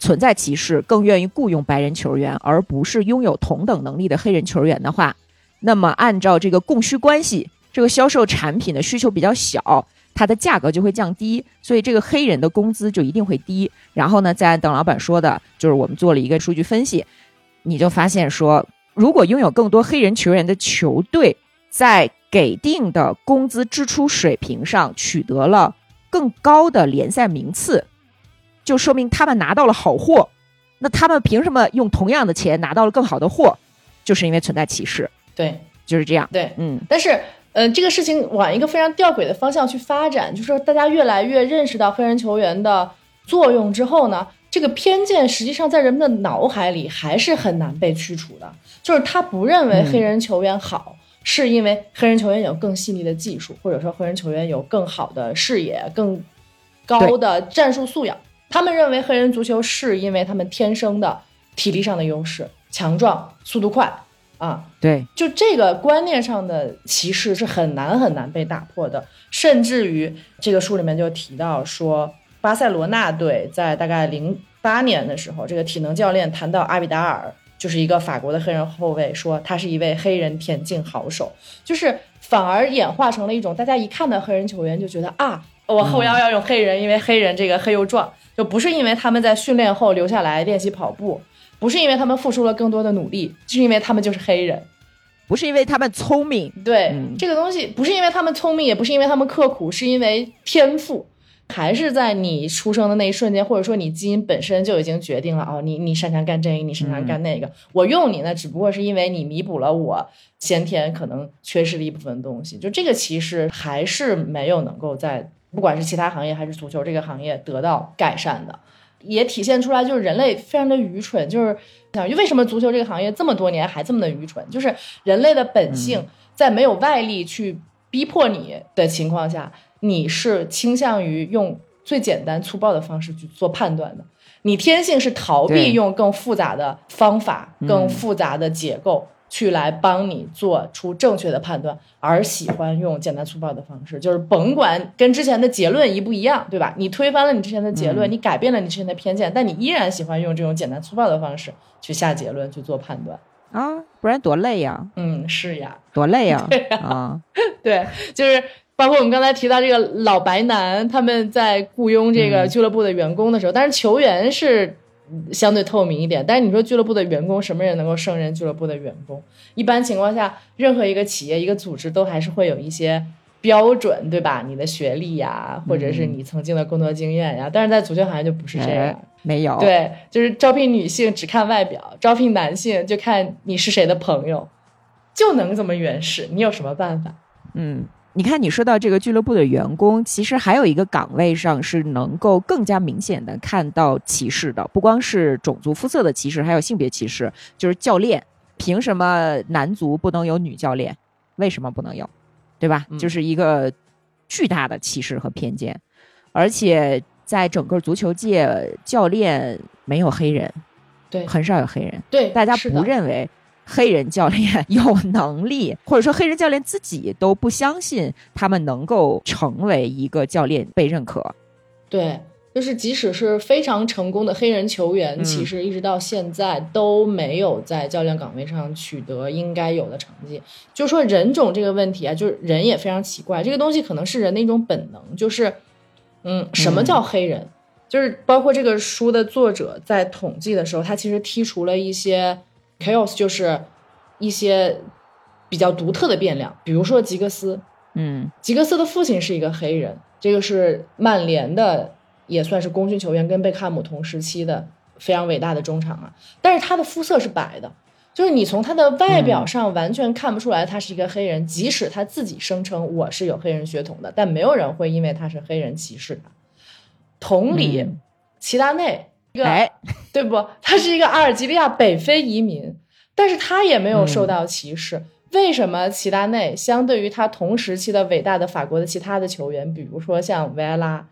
存在歧视，更愿意雇佣白人球员，而不是拥有同等能力的黑人球员的话，那么按照这个供需关系，这个销售产品的需求比较小，它的价格就会降低，所以这个黑人的工资就一定会低。然后呢，再按邓老板说的，就是我们做了一个数据分析，你就发现说，如果拥有更多黑人球员的球队，在给定的工资支出水平上取得了更高的联赛名次，就说明他们拿到了好货。那他们凭什么用同样的钱拿到了更好的货？就是因为存在歧视。对，就是这样。对，嗯，但是，呃，这个事情往一个非常吊诡的方向去发展，就是说大家越来越认识到黑人球员的作用之后呢，这个偏见实际上在人们的脑海里还是很难被驱除的。就是他不认为黑人球员好，是因为黑人球员有更细腻的技术，或者说黑人球员有更好的视野、更高的战术素养。他们认为黑人足球是因为他们天生的体力上的优势，强壮、速度快啊。对，就这个观念上的歧视是很难很难被打破的，甚至于这个书里面就提到说，巴塞罗那队在大概零八年的时候，这个体能教练谈到阿比达尔，就是一个法国的黑人后卫，说他是一位黑人田径好手，就是反而演化成了一种大家一看到黑人球员就觉得啊，我后腰要用黑人，因为黑人这个黑又壮。就不是因为他们在训练后留下来练习跑步，不是因为他们付出了更多的努力，是因为他们就是黑人，不是因为他们聪明。对、嗯这个东西，不是因为他们聪明，也不是因为他们刻苦，是因为天赋，还是在你出生的那一瞬间，或者说你基因本身就已经决定了哦，你你擅长干这个，你擅长干那个，我用你呢，只不过是因为你弥补了我先天可能缺失的一部分东西。就这个其实还是没有能够在不管是其他行业还是足球这个行业得到改善的。也体现出来，就是人类非常的愚蠢，就是想为什么足球这个行业这么多年还这么的愚蠢？就是人类的本性，在没有外力去逼迫你的情况下，你是倾向于用最简单粗暴的方式去做判断的。你天性是逃避用更复杂的方法、嗯更复杂的结构去来帮你做出正确的判断，而喜欢用简单粗暴的方式，就是甭管跟之前的结论一不一样，对吧？你推翻了你之前的结论，嗯你改变了你之前的偏见，但你依然喜欢用这种简单粗暴的方式去下结论、去做判断。啊，不然多累呀，嗯，是呀，多累呀 啊！对，就是包括我们刚才提到这个老白男，他们在雇佣这个嗯俱乐部的员工的时候，但是球员是嗯相对透明一点，但是你说俱乐部的员工，什么人能够胜任俱乐部的员工？一般情况下，任何一个企业、一个组织都还是会有一些。标准对吧？你的学历呀，或者是你曾经的工作经验呀，但是在足球行业就不是这样。哎没有，对，就是招聘女性只看外表，招聘男性就看你是谁的朋友，就能这么原始。你有什么办法？嗯，你看，你说到这个俱乐部的员工，其实还有一个岗位上是能够更加明显的看到歧视的，不光是种族肤色的歧视，还有性别歧视，就是教练。凭什么男足不能有女教练？为什么不能有？对吧？嗯就是一个巨大的歧视和偏见，而且在整个足球界，教练没有黑人，对很少有黑人。对，大家不认为黑人教练 有能力，或者说黑人教练自己都不相信他们能够成为一个教练被认可。对，就是即使是非常成功的黑人球员，嗯其实一直到现在都没有在教练岗位上取得应该有的成绩。就说人种这个问题啊，就是人也非常奇怪，这个东西可能是人的一种本能，就是嗯，什么叫黑人？就是包括这个书的作者在统计的时候，他其实剔除了一些 chaos，就是一些比较独特的变量，比如说吉格斯，嗯吉格斯的父亲是一个黑人，这个是曼联的，也算是功勋球员，跟贝克汉姆同时期的非常伟大的中场啊。但是他的肤色是白的，就是你从他的外表上完全看不出来他是一个黑人，即使他自己声称我是有黑人血统的，但没有人会因为他是黑人歧视他。同理，嗯齐达内，哎，对不？他是一个阿尔及利亚北非移民，但是他也没有受到歧视。为什么齐达内相对于他同时期的伟大的法国的其他的球员，比如说像维埃拉，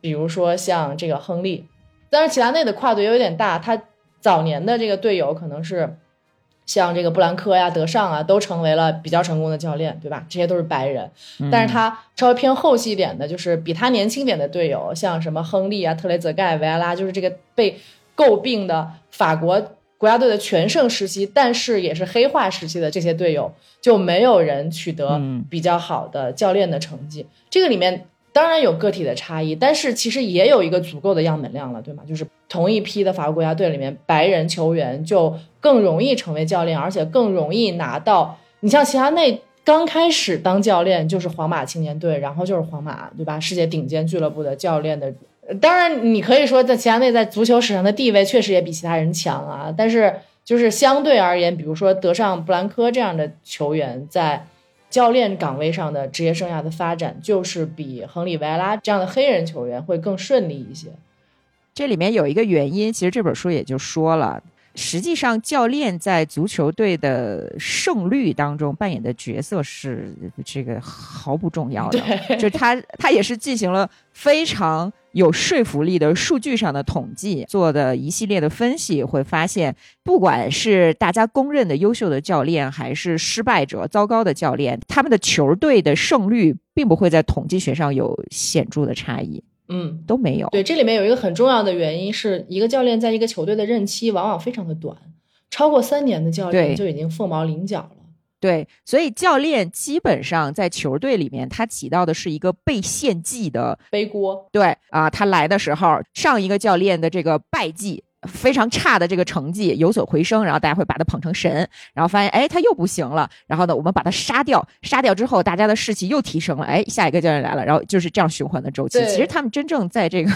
比如说像这个亨利，但是齐达内的跨度也有点大，他早年的这个队友可能是像这个布兰科呀、德尚啊，都成为了比较成功的教练，对吧？这些都是白人。但是他稍微偏后期一点的，就是比他年轻点的队友，像什么亨利啊、特雷泽盖、维埃拉，就是这个被诟病的法国国家队的全盛时期，但是也是黑化时期的这些队友，就没有人取得嗯比较好的教练的成绩。这个里面当然有个体的差异，但是其实也有一个足够的样本量了，对吗？就是同一批的法国国家队里面，白人球员就更容易成为教练，而且更容易拿到。你像齐达内刚开始当教练就是皇马青年队，然后就是皇马，对吧？世界顶尖俱乐部的教练的。当然，你可以说在齐达内在足球史上的地位确实也比其他人强啊，但是就是相对而言，比如说德尚布兰科这样的球员在。教练岗位上的职业生涯的发展，就是比亨利维埃拉这样的黑人球员会更顺利一些。这里面有一个原因，其实这本书也就说了，实际上教练在足球队的胜率当中扮演的角色是这个毫不重要的，就是他他也是进行了非常。有说服力的数据上的统计做的一系列的分析，会发现，不管是大家公认的优秀的教练，还是失败者、糟糕的教练，他们的球队的胜率并不会在统计学上有显著的差异。嗯，都没有。对，这里面有一个很重要的原因，是一个教练在一个球队的任期往往非常的短，超过三年的教练就已经凤毛麟角了。对，所以教练基本上在球队里面，他起到的是一个被献祭的背锅。对啊，他来的时候，上一个教练的这个败绩非常差的这个成绩有所回升，然后大家会把他捧成神，然后发现哎他又不行了，然后呢我们把他杀掉，杀掉之后大家的士气又提升了，哎下一个教练来了，然后就是这样循环的周期。其实他们真正在这个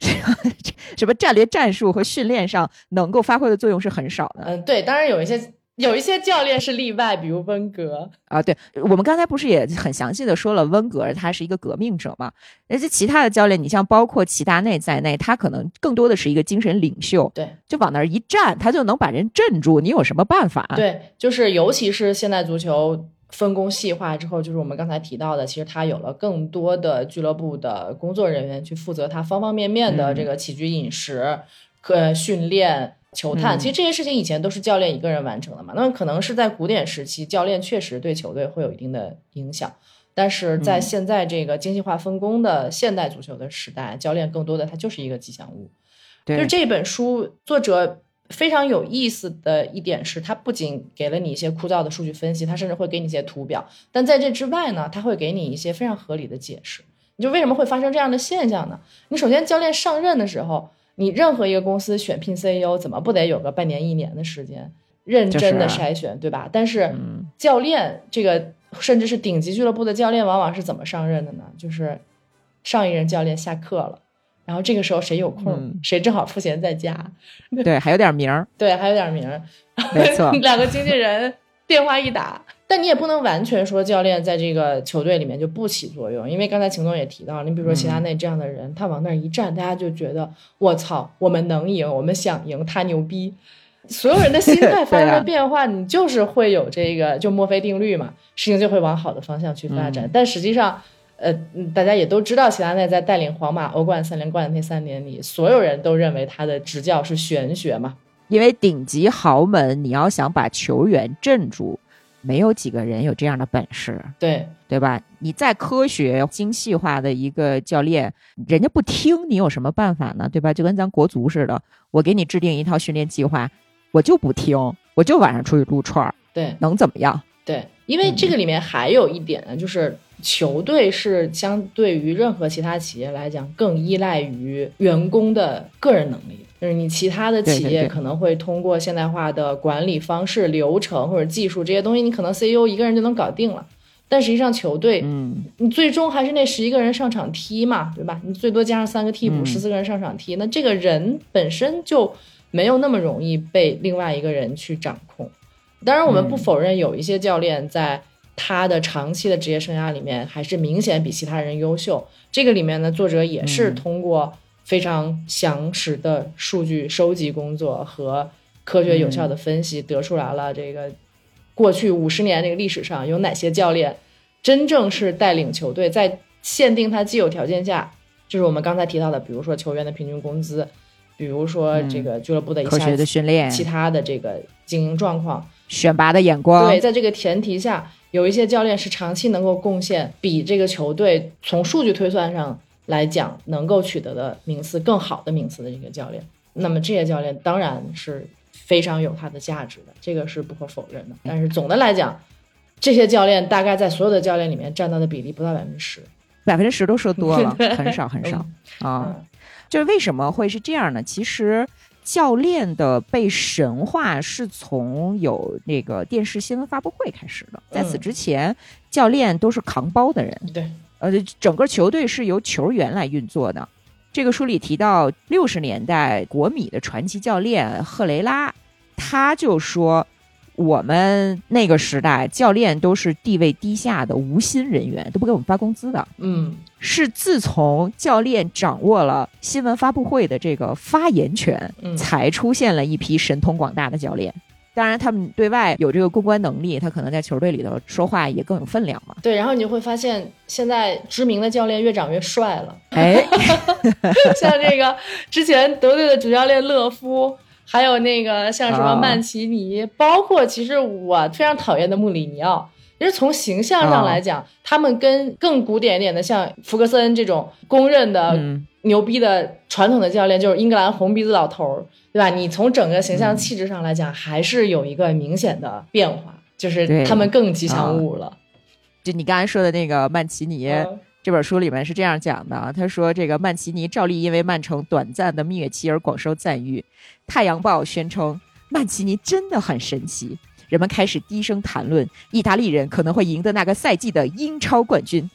什么战略战术和训练上能够发挥的作用是很少的。嗯，对，当然有一些。有一些教练是例外，比如温格啊，对我们刚才不是也很详细的说了，温格他是一个革命者嘛？而且其他的教练，你像包括齐达内在内，他可能更多的是一个精神领袖，对，就往那儿一站，他就能把人镇住。你有什么办法？对，就是尤其是现代足球分工细化之后，就是我们刚才提到的，其实他有了更多的俱乐部的工作人员去负责他方方面面的这个起居饮食、呃训练。球探，其实这些事情以前都是教练一个人完成的嘛。那么可能是在古典时期，教练确实对球队会有一定的影响。但是在现在这个精细化分工的现代足球的时代，教练更多的他就是一个吉祥物。就是这本书作者非常有意思的一点是，他不仅给了你一些枯燥的数据分析，他甚至会给你一些图表。但在这之外呢，他会给你一些非常合理的解释。你就为什么会发生这样的现象呢？你首先教练上任的时候。你任何一个公司选聘 CEO，怎么不得有个半年一年的时间，认真的筛选，对吧？但是教练这个，甚至是顶级俱乐部的教练，往往是怎么上任的呢？就是上一任教练下课了，然后这个时候谁有空，谁正好赋闲在家，对，还有点名儿，对，还有点名儿，没错，两个经纪人电话一打。但你也不能完全说教练在这个球队里面就不起作用，因为刚才秦总也提到，你比如说齐达内这样的人，他往那儿一站，大家就觉得我操，我们能赢，我们想赢，他牛逼。所有人的心态 发生了变化，你就是会有这个就墨菲定律嘛，事情就会往好的方向去发展。但实际上，呃，大家也都知道，齐达内在带领皇马欧冠三连冠的那三年里，所有人都认为他的执教是玄学嘛，因为顶级豪门，你要想把球员镇住。没有几个人有这样的本事，对对吧？你再科学精细化的一个教练，人家不听，你有什么办法呢？对吧？就跟咱国足似的，我给你制定一套训练计划，我就不听，我就晚上出去撸串儿，对，能怎么样？对，因为这个里面还有一点呢，就是球队是相对于任何其他企业来讲，更依赖于员工的个人能力。就是你其他的企业可能会通过现代化的管理方式、流程或者技术这些东西，你可能 CEO 一个人就能搞定了。但实际上球队，嗯，你最终还是那十一个人上场踢嘛，对吧？你最多加上三个替补，十四个人上场踢，那这个人本身就没有那么容易被另外一个人去掌控。当然，我们不否认有一些教练在他的长期的职业生涯里面还是明显比其他人优秀。这个里面呢，作者也是通过。非常详实的数据收集工作和科学有效的分析，得出来了这个过去五十年这个历史上有哪些教练真正是带领球队在限定他既有条件下，就是我们刚才提到的，比如说球员的平均工资，比如说这个俱乐部的科学的训练，其他的这个经营状况，选拔的眼光。对，在这个前提下，有一些教练是长期能够贡献比这个球队从数据推算上。来讲，能够取得的名次更好的名次的这个教练，那么这些教练当然是非常有它的价值的，这个是不可否认的。但是总的来讲，这些教练大概在所有的教练里面占到的比例不到百分之十。百分之十都说多了，很少很少啊。嗯就是为什么会是这样呢？其实教练的被神话是从有那个电视新闻发布会开始的，在此之前，教练都是扛包的人，对，呃，整个球队是由球员来运作的。这个书里提到，六十年代国米的传奇教练赫雷拉，他就说，我们那个时代教练都是地位低下的无薪人员，都不给我们发工资的。嗯是自从教练掌握了新闻发布会的这个发言权，嗯才出现了一批神通广大的教练。当然，他们对外有这个公关能力，他可能在球队里头说话也更有分量嘛。对，然后你就会发现，现在知名的教练越长越帅了。哎，像这个之前德队的主教练勒夫，还有那个像什么啊曼奇尼，包括其实我非常讨厌的穆里尼奥。其实从形象上来讲，他们跟更古典一点的，像福格森这种公认的嗯，牛逼的传统的教练，就是英格兰红鼻子老头儿，对吧？你从整个形象气质上来讲，还是有一个明显的变化，就是他们更吉祥物了。就你刚才说的那个曼奇尼，嗯这本书里面是这样讲的啊，他说这个曼奇尼照例因为曼城短暂的蜜月期而广受赞誉，《太阳报》宣称曼奇尼真的很神奇，人们开始低声谈论意大利人可能会赢得那个赛季的英超冠军，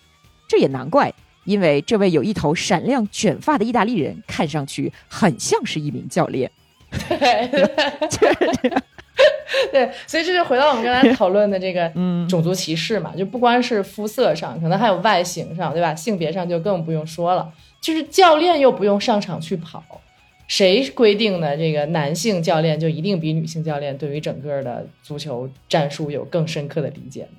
这也难怪。因为这位有一头闪亮卷发的意大利人，看上去很像是一名教练。对 对，所以这就回到我们刚才 讨论的这个嗯种族歧视嘛，就不光是肤色上，可能还有外形上，对吧？性别上就更不用说了。就是教练又不用上场去跑，谁规定的这个男性教练就一定比女性教练对于整个的足球战术有更深刻的理解呢？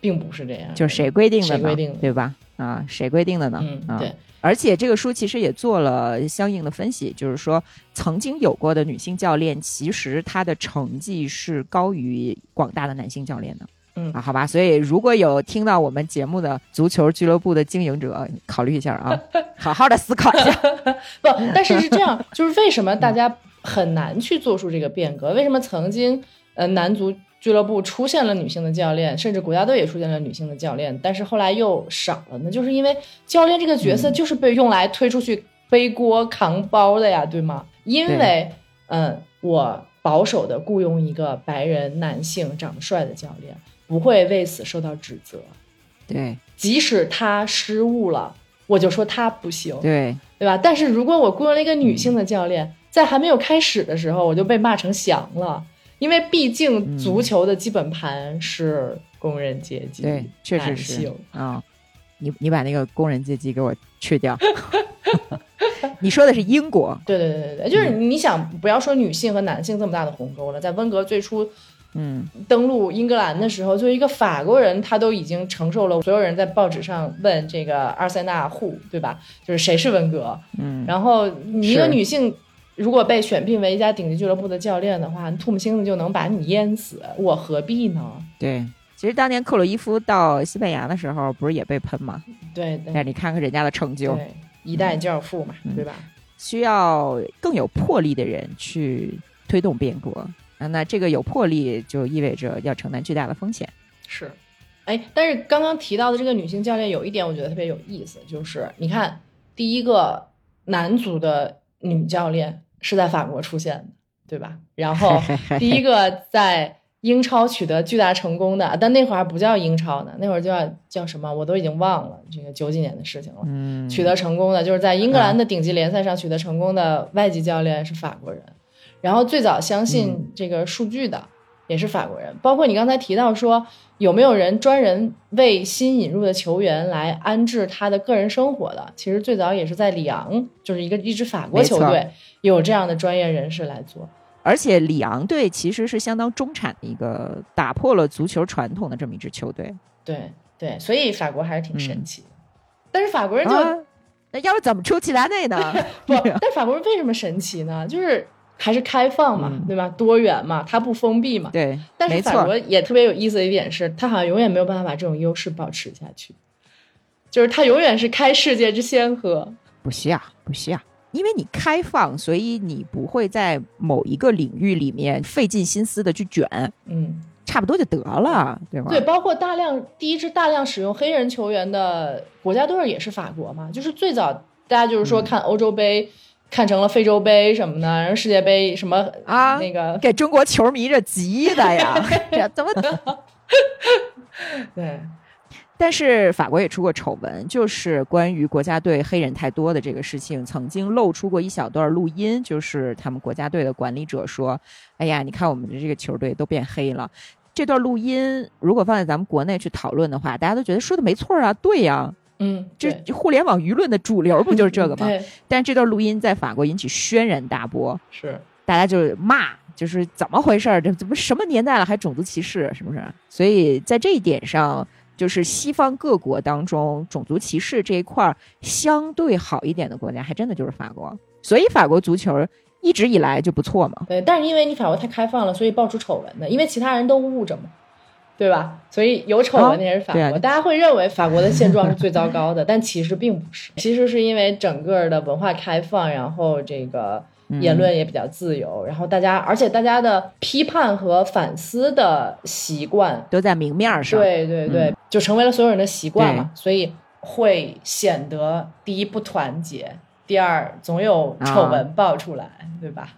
并不是这样，就是谁规定的呢？谁规定的对吧？啊，谁规定的呢？嗯，啊，对，而且这个书其实也做了相应的分析，就是说曾经有过的女性教练，其实她的成绩是高于广大的男性教练的。嗯啊，好吧，所以如果有听到我们节目的足球俱乐部的经营者，考虑一下啊，好好的思考一下。不，但是是这样，就是为什么大家很难去做出这个变革？为什么曾经呃男足俱乐部出现了女性的教练，甚至国家队也出现了女性的教练，但是后来又少了呢？就是因为教练这个角色就是被用来推出去背锅扛包的呀，对吗？因为嗯，我保守的雇佣一个白人男性长得帅的教练，不会为此受到指责，对即使他失误了，我就说他不行。对对吧？但是如果我雇佣了一个女性的教练，在还没有开始的时候，我就被骂成翔了，因为毕竟足球的基本盘是工人阶级，对，确实是啊、你你把那个工人阶级给我去掉。你说的是英国，对对对对对，就是你想不要说女性和男性这么大的鸿沟了，在温格最初嗯，登陆英格兰的时候，作为一个法国人，他都已经承受了所有人在报纸上问这个阿尔塞纳户，对吧？就是谁是温格？嗯，然后你一个女性如果被选聘为一家顶级俱乐部的教练的话，吐沫星子就能把你淹死，我何必呢？对。其实当年克洛伊夫到西班牙的时候，不是也被喷吗？对对但是你看看人家的成就，对，一代教父嘛，嗯对吧？需要更有魄力的人去推动变革啊。那这个有魄力就意味着要承担巨大的风险。是，哎，但是刚刚提到的这个女性教练有一点我觉得特别有意思，就是你看，第一个男足的女教练是在法国出现的，对吧？然后 第一个在英超取得巨大成功的，但那会儿还不叫英超呢，那会儿叫叫什么，我都已经忘了，这个九几年的事情了。嗯，取得成功的，就是在英格兰的顶级联赛上取得成功的外籍教练是法国人，然后最早相信这个数据的也是法国人。包括你刚才提到说，有没有人专人为新引入的球员来安置他的个人生活的？其实最早也是在里昂，就是一个一支法国球队有这样的专业人士来做。而且里昂队其实是相当中产的一个，打破了足球传统的这么一支球队。对对，所以法国还是挺神奇的。但是法国人就、啊，那要不怎么出齐达内呢？不，但法国人为什么神奇呢？就是还是开放嘛，嗯对吧？多元嘛，它不封闭嘛。对，但是法国也特别有意思的一点是，它好像永远没有办法把这种优势保持下去，就是它永远是开世界之先河。不需要，不需要，因为你开放，所以你不会在某一个领域里面费尽心思的去卷。嗯，差不多就得了，对吗？对，包括大量第一支大量使用黑人球员的国家队也是法国嘛，就是最早大家就是说看欧洲杯。看成了非洲杯什么的，然后世界杯什么啊？那个给中国球迷这急的呀，这怎么？对，但是法国也出过丑闻，就是关于国家队黑人太多的这个事情，曾经露出过一小段录音，就是他们国家队的管理者说：“哎呀，你看我们的这个球队都变黑了。”这段录音如果放在咱们国内去讨论的话，大家都觉得说的没错啊，对呀。嗯，这互联网舆论的主流不就是这个吗？对。但这段录音在法国引起轩然大波，是大家就骂，就是怎么回事儿？这怎么什么年代了还种族歧视？是不是？所以在这一点上，就是西方各国当中种族歧视这一块儿相对好一点的国家，还真的就是法国。所以法国足球一直以来就不错嘛。对，但是因为你法国太开放了，所以爆出丑闻的，因为其他人都捂着嘛。对吧？所以有丑闻的也是法国，大家会认为法国的现状是最糟糕的，但其实并不是。其实是因为整个的文化开放，然后这个言论也比较自由，然后大家，而且大家的批判和反思的习惯都在明面上。对对对，就成为了所有人的习惯嘛，所以会显得第一不团结，第二总有丑闻爆出来，对吧？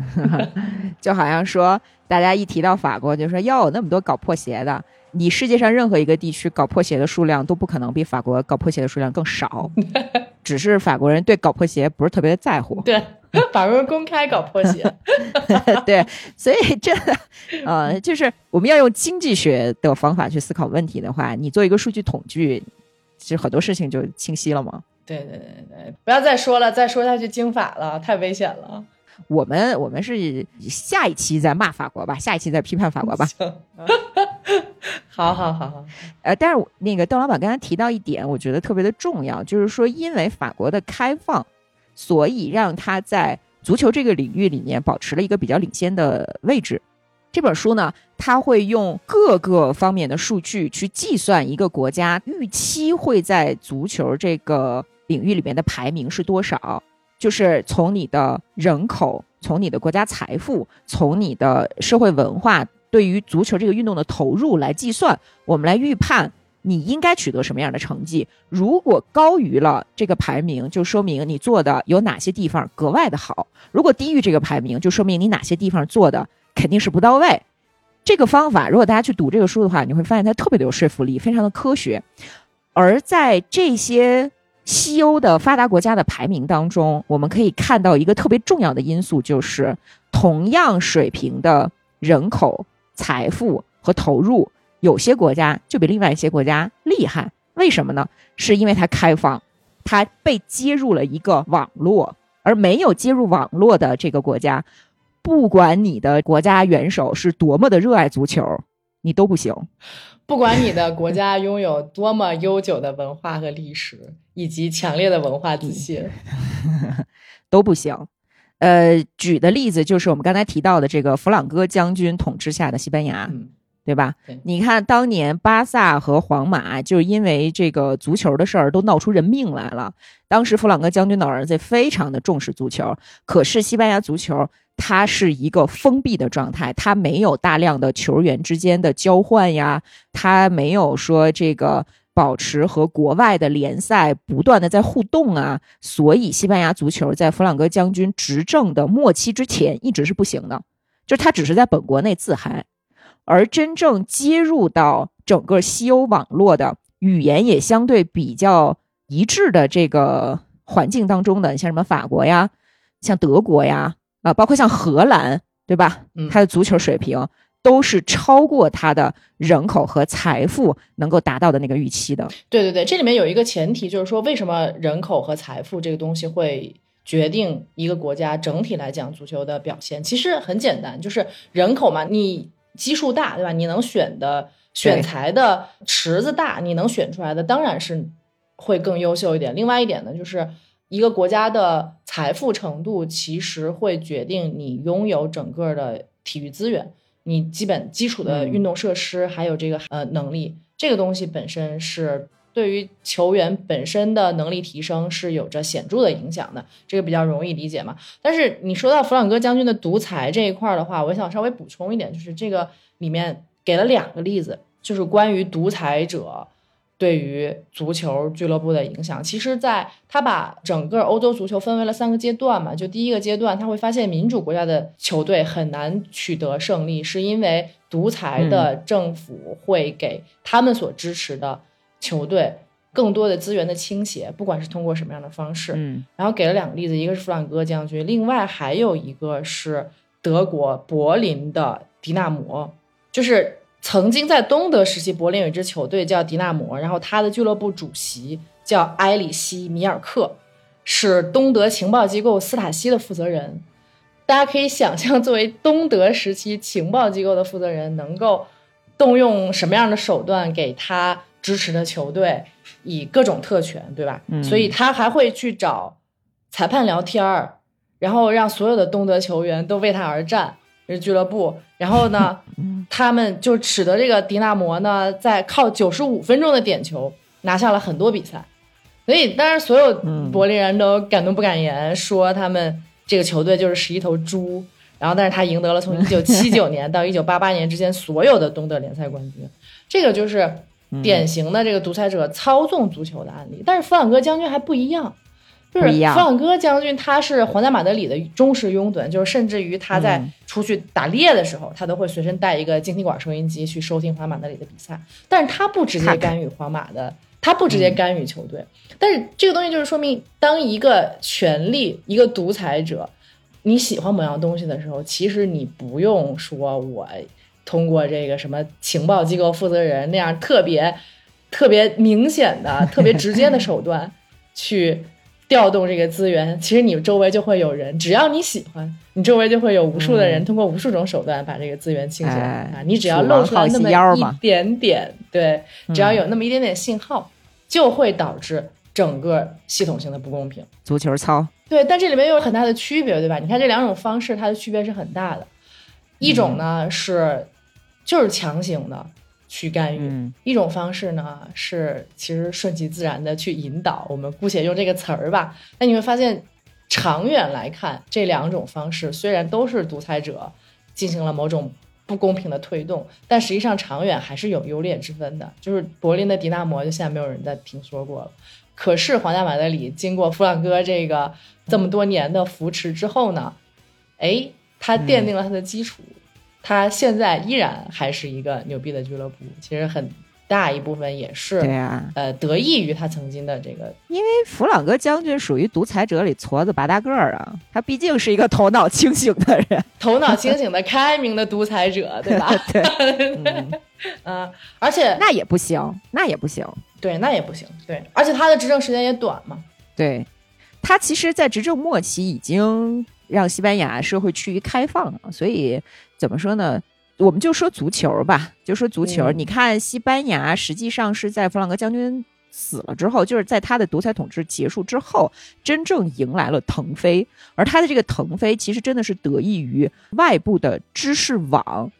就好像说，大家一提到法国，就说要有那么多搞破鞋的，你世界上任何一个地区搞破鞋的数量都不可能比法国搞破鞋的数量更少，只是法国人对搞破鞋不是特别的在乎。对，法国人公开搞破鞋。对，所以真的，呃，就是我们要用经济学的方法去思考问题的话，你做一个数据统计，其实很多事情就清晰了嘛。对对对对，不要再说了，再说下去经法了，太危险了。我们我们是下一期再骂法国吧，下一期再批判法国吧。好好好好。呃，但是那个邓老板刚才提到一点，我觉得特别的重要，就是说，因为法国的开放，所以让他在足球这个领域里面保持了一个比较领先的位置。这本书呢，它会用各个方面的数据去计算一个国家预期会在足球这个领域里面的排名是多少。就是从你的人口、从你的国家财富、从你的社会文化对于足球这个运动的投入来计算，我们来预判你应该取得什么样的成绩。如果高于了这个排名，就说明你做的有哪些地方格外的好；如果低于这个排名，就说明你哪些地方做的肯定是不到位。这个方法，如果大家去读这个书的话，你会发现它特别的有说服力，非常的科学。而在这些。西欧的发达国家的排名当中，我们可以看到一个特别重要的因素，就是同样水平的人口、财富和投入，有些国家就比另外一些国家厉害。为什么呢？是因为它开放，它被接入了一个网络，而没有接入网络的这个国家，不管你的国家元首是多么的热爱足球，你都不行。不管你的国家拥有多么悠久的文化和历史，以及强烈的文化自信，都不行。呃，举的例子就是我们刚才提到的这个弗朗哥将军统治下的西班牙，对吧？你看当年巴萨和皇马就是因为这个足球的事儿都闹出人命来了。当时弗朗哥将军的儿子非常的重视足球，可是西班牙足球。它是一个封闭的状态，它没有大量的球员之间的交换呀，它没有说这个保持和国外的联赛不断的在互动啊，所以西班牙足球在弗朗哥将军执政的末期之前一直是不行的，就是他只是在本国内自嗨，而真正接入到整个西欧网络的语言也相对比较一致的这个环境当中的，像什么法国呀，像德国呀。啊，包括像荷兰，对吧？它的足球水平都是超过它的人口和财富能够达到的那个预期的。对对对，这里面有一个前提，就是说为什么人口和财富这个东西会决定一个国家整体来讲足球的表现？其实很简单，就是人口嘛，你基数大，对吧？你能选的选材的池子大，你能选出来的当然是会更优秀一点。另外一点呢，就是。一个国家的财富程度，其实会决定你拥有整个的体育资源，你基本基础的运动设施，还有这个呃能力，这个东西本身是对于球员本身的能力提升是有着显著的影响的，这个比较容易理解嘛。但是你说到弗朗哥将军的独裁这一块的话，我想稍微补充一点，就是这个里面给了两个例子，就是关于独裁者对于足球俱乐部的影响。其实，在他把整个欧洲足球分为了三个阶段嘛，就第一个阶段，他会发现民主国家的球队很难取得胜利，是因为独裁的政府会给他们所支持的球队更多的资源的倾斜，不管是通过什么样的方式。嗯然后给了两个例子，一个是弗朗哥将军，另外还有一个是德国柏林的迪纳摩，就是曾经在东德时期，柏林有一支球队叫迪纳摩，然后他的俱乐部主席叫埃里希·米尔克，是东德情报机构斯塔西的负责人。大家可以想象，作为东德时期情报机构的负责人，能够动用什么样的手段给他支持的球队以各种特权，对吧？嗯所以他还会去找裁判聊天儿，然后让所有的东德球员都为他而战，俱乐部。然后呢，他们就使得这个迪纳摩呢，在靠九十五分钟的点球拿下了很多比赛。所以，当然，所有柏林人都敢怒不敢言，说他们这个球队就是十一头猪。然后，但是他赢得了从一九七 九年到一九八八年之间所有的东德联赛冠军，这个就是典型的这个独裁者操纵足球的案例。但是弗朗哥将军还不一样，就是不一样弗朗哥将军他是皇家马德里的忠实拥趸，就是甚至于他在嗯出去打猎的时候，他都会随身带一个晶体管收音机去收听皇家马德里的比赛。但是他不直接干预皇马的，他不直接干预球队。但是这个东西就是说明，当一个权力、一个独裁者，你喜欢某样东西的时候，其实你不用说我通过这个什么情报机构负责人那样特别、特别明显的、特别直接的手段 去调动这个资源。其实你周围就会有人，只要你喜欢，你周围就会有无数的人嗯通过无数种手段把这个资源倾斜给他。哎你只要露出来那么一点点，对，只要有那么一点点信号，就会导致整个系统性的不公平。足球操，对，但这里面又有很大的区别，对吧？你看这两种方式，它的区别是很大的。一种呢、是就是强行的去干预，嗯一种方式呢是其实顺其自然的去引导。我们姑且用这个词儿吧。那你会发现，长远来看，这两种方式虽然都是独裁者进行了某种不公平的推动，但实际上长远还是有优劣之分的。就是柏林的迪纳摩，就现在没有人再听说过了。可是皇家马德里经过弗朗哥这个这么多年的扶持之后呢，哎，他奠定了他的基础，他现在依然还是一个牛逼的俱乐部。其实很大一部分也是对啊，呃得益于他曾经的这个因为弗朗哥将军属于独裁者里矬子拔大个儿啊，他毕竟是一个头脑清醒的人。头脑清醒的开明的独裁者，对吧？对，嗯嗯，而且那也不行，那也不行。对那也不行，对，而且他的执政时间也短嘛，对他其实，在执政末期已经让西班牙社会趋于开放了，所以怎么说呢？我们就说足球吧，就说足球。嗯你看，西班牙实际上是在弗朗哥将军死了之后，就是在他的独裁统治结束之后，真正迎来了腾飞。而他的这个腾飞，其实真的是得益于外部的知识网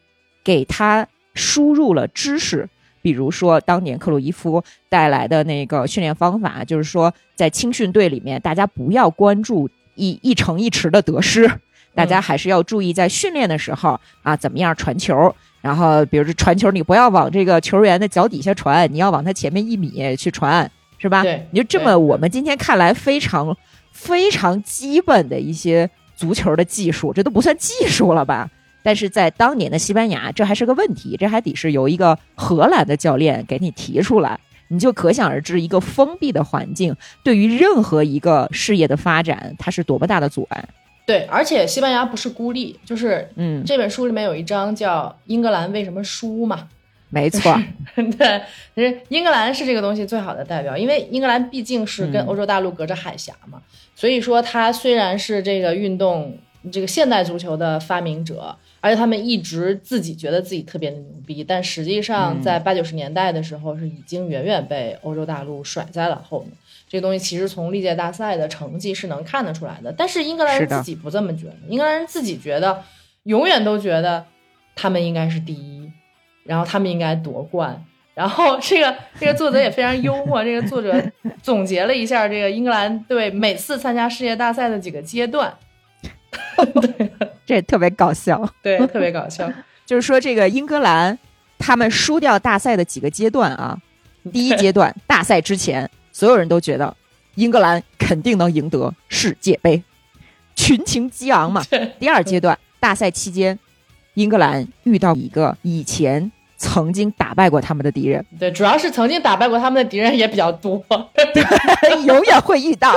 给他输入了知识。比如说，当年克鲁伊夫带来的那个训练方法，就是说，在青训队里面，大家不要关注一一城一池的得失，大家还是要注意在训练的时候啊，怎么样传球。然后，比如说传球，你不要往这个球员的脚底下传，你要往他前面一米去传，是吧？对你就这么，我们今天看来非常非常基本的一些足球的技术，这都不算技术了吧？但是在当年的西班牙，这还是个问题，这还得是由一个荷兰的教练给你提出来，你就可想而知，一个封闭的环境对于任何一个事业的发展，它是多么大的阻碍。对，而且西班牙不是孤立，就是嗯，这本书里面有一章叫《英格兰为什么输》嘛，没错，对，其实英格兰是这个东西最好的代表，因为英格兰毕竟是跟嗯欧洲大陆隔着海峡嘛，所以说它虽然是这个运动这个现代足球的发明者，而且他们一直自己觉得自己特别的牛逼，但实际上嗯在八九十年代的时候是已经远远被欧洲大陆甩在了后面。这东西其实从历届大赛的成绩是能看得出来的，但是英格兰人自己不这么觉得，英格兰人自己觉得永远都觉得他们应该是第一，然后他们应该夺冠。然后这个这个作者也非常幽默，这个作者总结了一下这个英格兰队每次参加世界大赛的几个阶段，这特别搞笑。对，特别搞笑。就是说，这个英格兰他们输掉大赛的几个阶段啊。第一阶段，大赛之前，所有人都觉得英格兰肯定能赢得世界杯，群情激昂嘛。第二阶段，大赛期间，英格兰遇到一个以前曾经打败过他们的敌人，对，主要是曾经打败过他们的敌人也比较多，永远会遇到。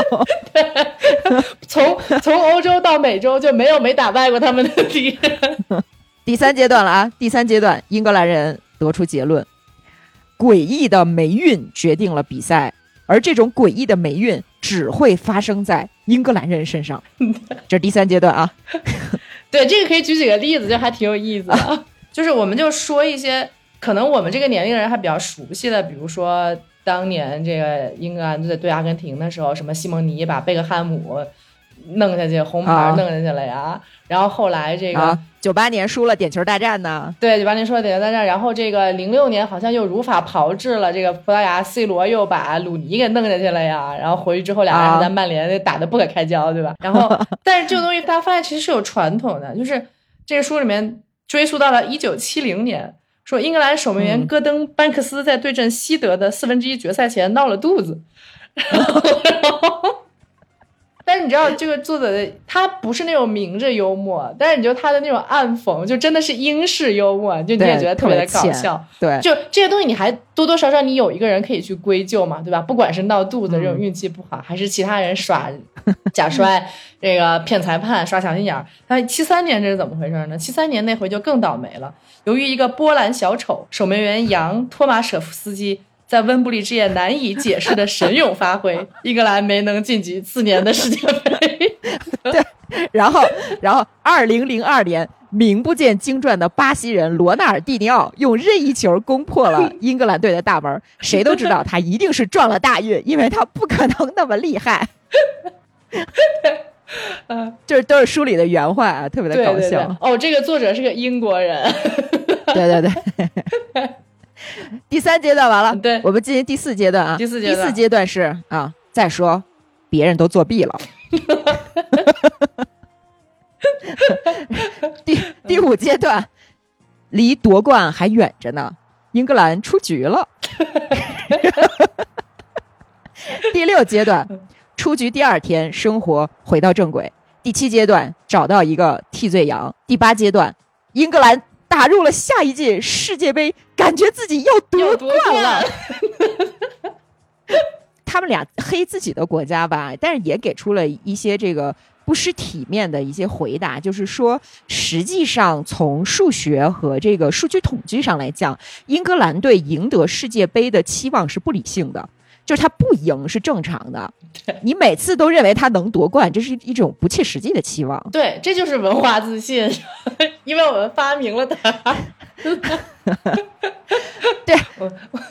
从从欧洲到美洲就没有没打败过他们的敌人。第三阶段了啊！第三阶段，英格兰人得出结论。诡异的霉运决定了比赛，而这种诡异的霉运只会发生在英格兰人身上。这是第三阶段啊。对，这个可以举几个例子，就还挺有意思的。就是我们就说一些可能我们这个年龄人还比较熟悉的，比如说当年这个英格兰队对阿根廷的时候，什么西蒙尼把贝克汉姆弄下去，红牌弄下去了呀。然后后来这个。九八年输了点球大战呢，对，九八年输了点球大战，然后这个零六年好像又如法炮制了，这个葡萄牙 C 罗又把鲁尼给弄下去了呀，然后回去之后俩人在曼联打得不可开交，对吧？然后，但是这个东西大家发现其实是有传统的，就是这个书里面追溯到了一九七零年，说英格兰守门员戈登班克斯在对阵西德的四分之一决赛前闹了肚子。然后但是你知道，这个作者的他不是那种明着幽默，但是你就他的那种暗讽，就真的是英式幽默，就你也觉得特别的搞笑。对，就这些东西，你还多多少少你有一个人可以去归咎嘛，对吧？不管是闹肚子这种运气不好，还是其他人耍假摔，这个骗裁判耍小心眼儿。他七三年这是怎么回事呢？七三年那回就更倒霉了，由于一个波兰小丑守门员杨托马舍夫斯基。在温布利之夜难以解释的神勇发挥，英格兰没能晋级次年的世界杯。对，然后，然后，二零零二年，名不见经传的巴西人罗纳尔蒂尼奥用任意球攻破了英格兰队的大门。谁都知道他一定是撞了大运，因为他不可能那么厉害。嗯，就是都是书里的原话啊，特别的搞笑。哦，这个作者是个英国人。对对对。第三阶段完了，对，我们进行第四阶段啊。第四阶段，第四阶段是啊，再说别人都作弊了。第第五阶段，离夺冠还远着呢，英格兰出局了。第六阶段，出局第二天，生活回到正轨。第七阶段，找到一个替罪羊。第八阶段，英格兰。打入了下一届世界杯，感觉自己要夺冠了。他们俩黑自己的国家吧，但是也给出了一些这个不失体面的一些回答，就是说，实际上从数学和这个数据统计上来讲，英格兰队赢得世界杯的期望是不理性的。就是他不赢是正常的，你每次都认为他能夺冠，这是一种不切实际的期望。对，这就是文化自信，因为我们发明了它。对，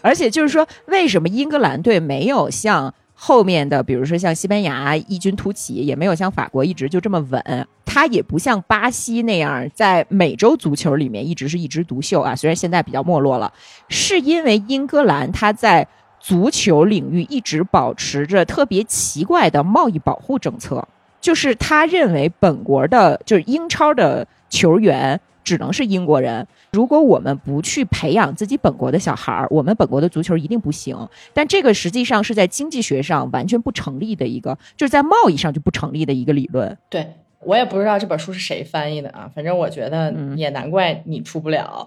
而且就是说，为什么英格兰队没有像后面的，比如说像西班牙异军突起，也没有像法国一直就这么稳？他也不像巴西那样在美洲足球里面一直是一枝独秀啊。虽然现在比较没落了，是因为英格兰他在。足球领域一直保持着特别奇怪的贸易保护政策，就是他认为本国的，就是英超的球员只能是英国人。如果我们不去培养自己本国的小孩儿，我们本国的足球一定不行。但这个实际上是在经济学上完全不成立的一个，就是在贸易上就不成立的一个理论。对。我也不知道这本书是谁翻译的啊，反正我觉得也难怪你出不了。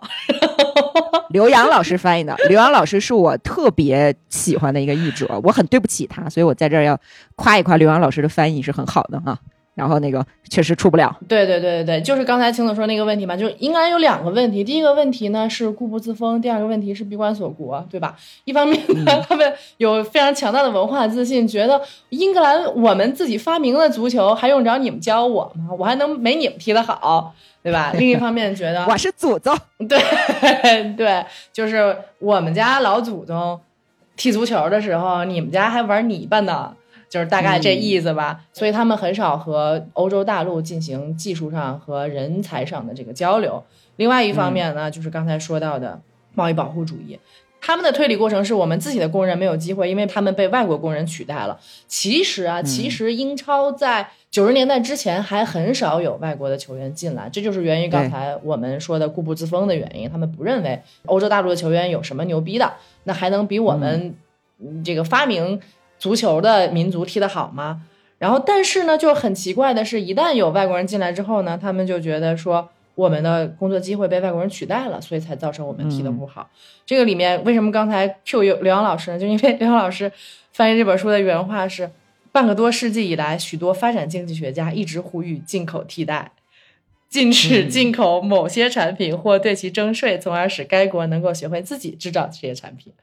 刘洋老师翻译的，刘洋老师是我特别喜欢的一个译者，我很对不起他，所以我在这儿要夸一夸刘洋老师的翻译是很好的哈。然后那个确实出不了。对对对对对，就是刚才青总说那个问题嘛，就是应该有两个问题。第一个问题呢是固步自封，第二个问题是闭关锁国，对吧？一方面呢，他们有非常强大的文化自信，觉得英格兰我们自己发明了足球，还用着你们教我吗？我还能没你们踢得好，对吧？另一方面觉得 我是祖宗，对 对，就是我们家老祖宗踢足球的时候，你们家还玩泥巴呢。就是大概这意思吧，所以他们很少和欧洲大陆进行技术上和人才上的这个交流。另外一方面呢，就是刚才说到的贸易保护主义，他们的推理过程是我们自己的工人没有机会，因为他们被外国工人取代了。其实啊，其实英超在九十年代之前还很少有外国的球员进来，这就是源于刚才我们说的固步自封的原因。他们不认为欧洲大陆的球员有什么牛逼的，那还能比我们这个发明足球的民族踢得好吗？然后，但是呢，就很奇怪的是，一旦有外国人进来之后呢，他们就觉得说。我们的工作机会被外国人取代了，所以才造成我们踢得不好。这个里面为什么刚才 Q 刘刘洋老师呢？就因为刘洋老师翻译这本书的原话是：半个多世纪以来，许多发展经济学家一直呼吁进口替代，禁止进口某些产品或对其征税，从而使该国能够学会自己制造这些产品。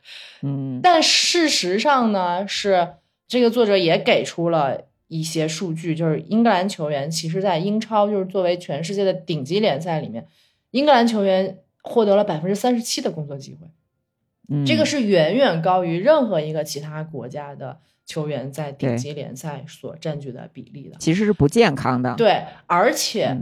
嗯，但事实上呢，是这个作者也给出了。一些数据就是英格兰球员，其实，在英超就是作为全世界的顶级联赛里面，英格兰球员获得了百分之三十七的工作机会，嗯，这个是远远高于任何一个其他国家的球员在顶级联赛所占据的比例的，其实是不健康的。对，而且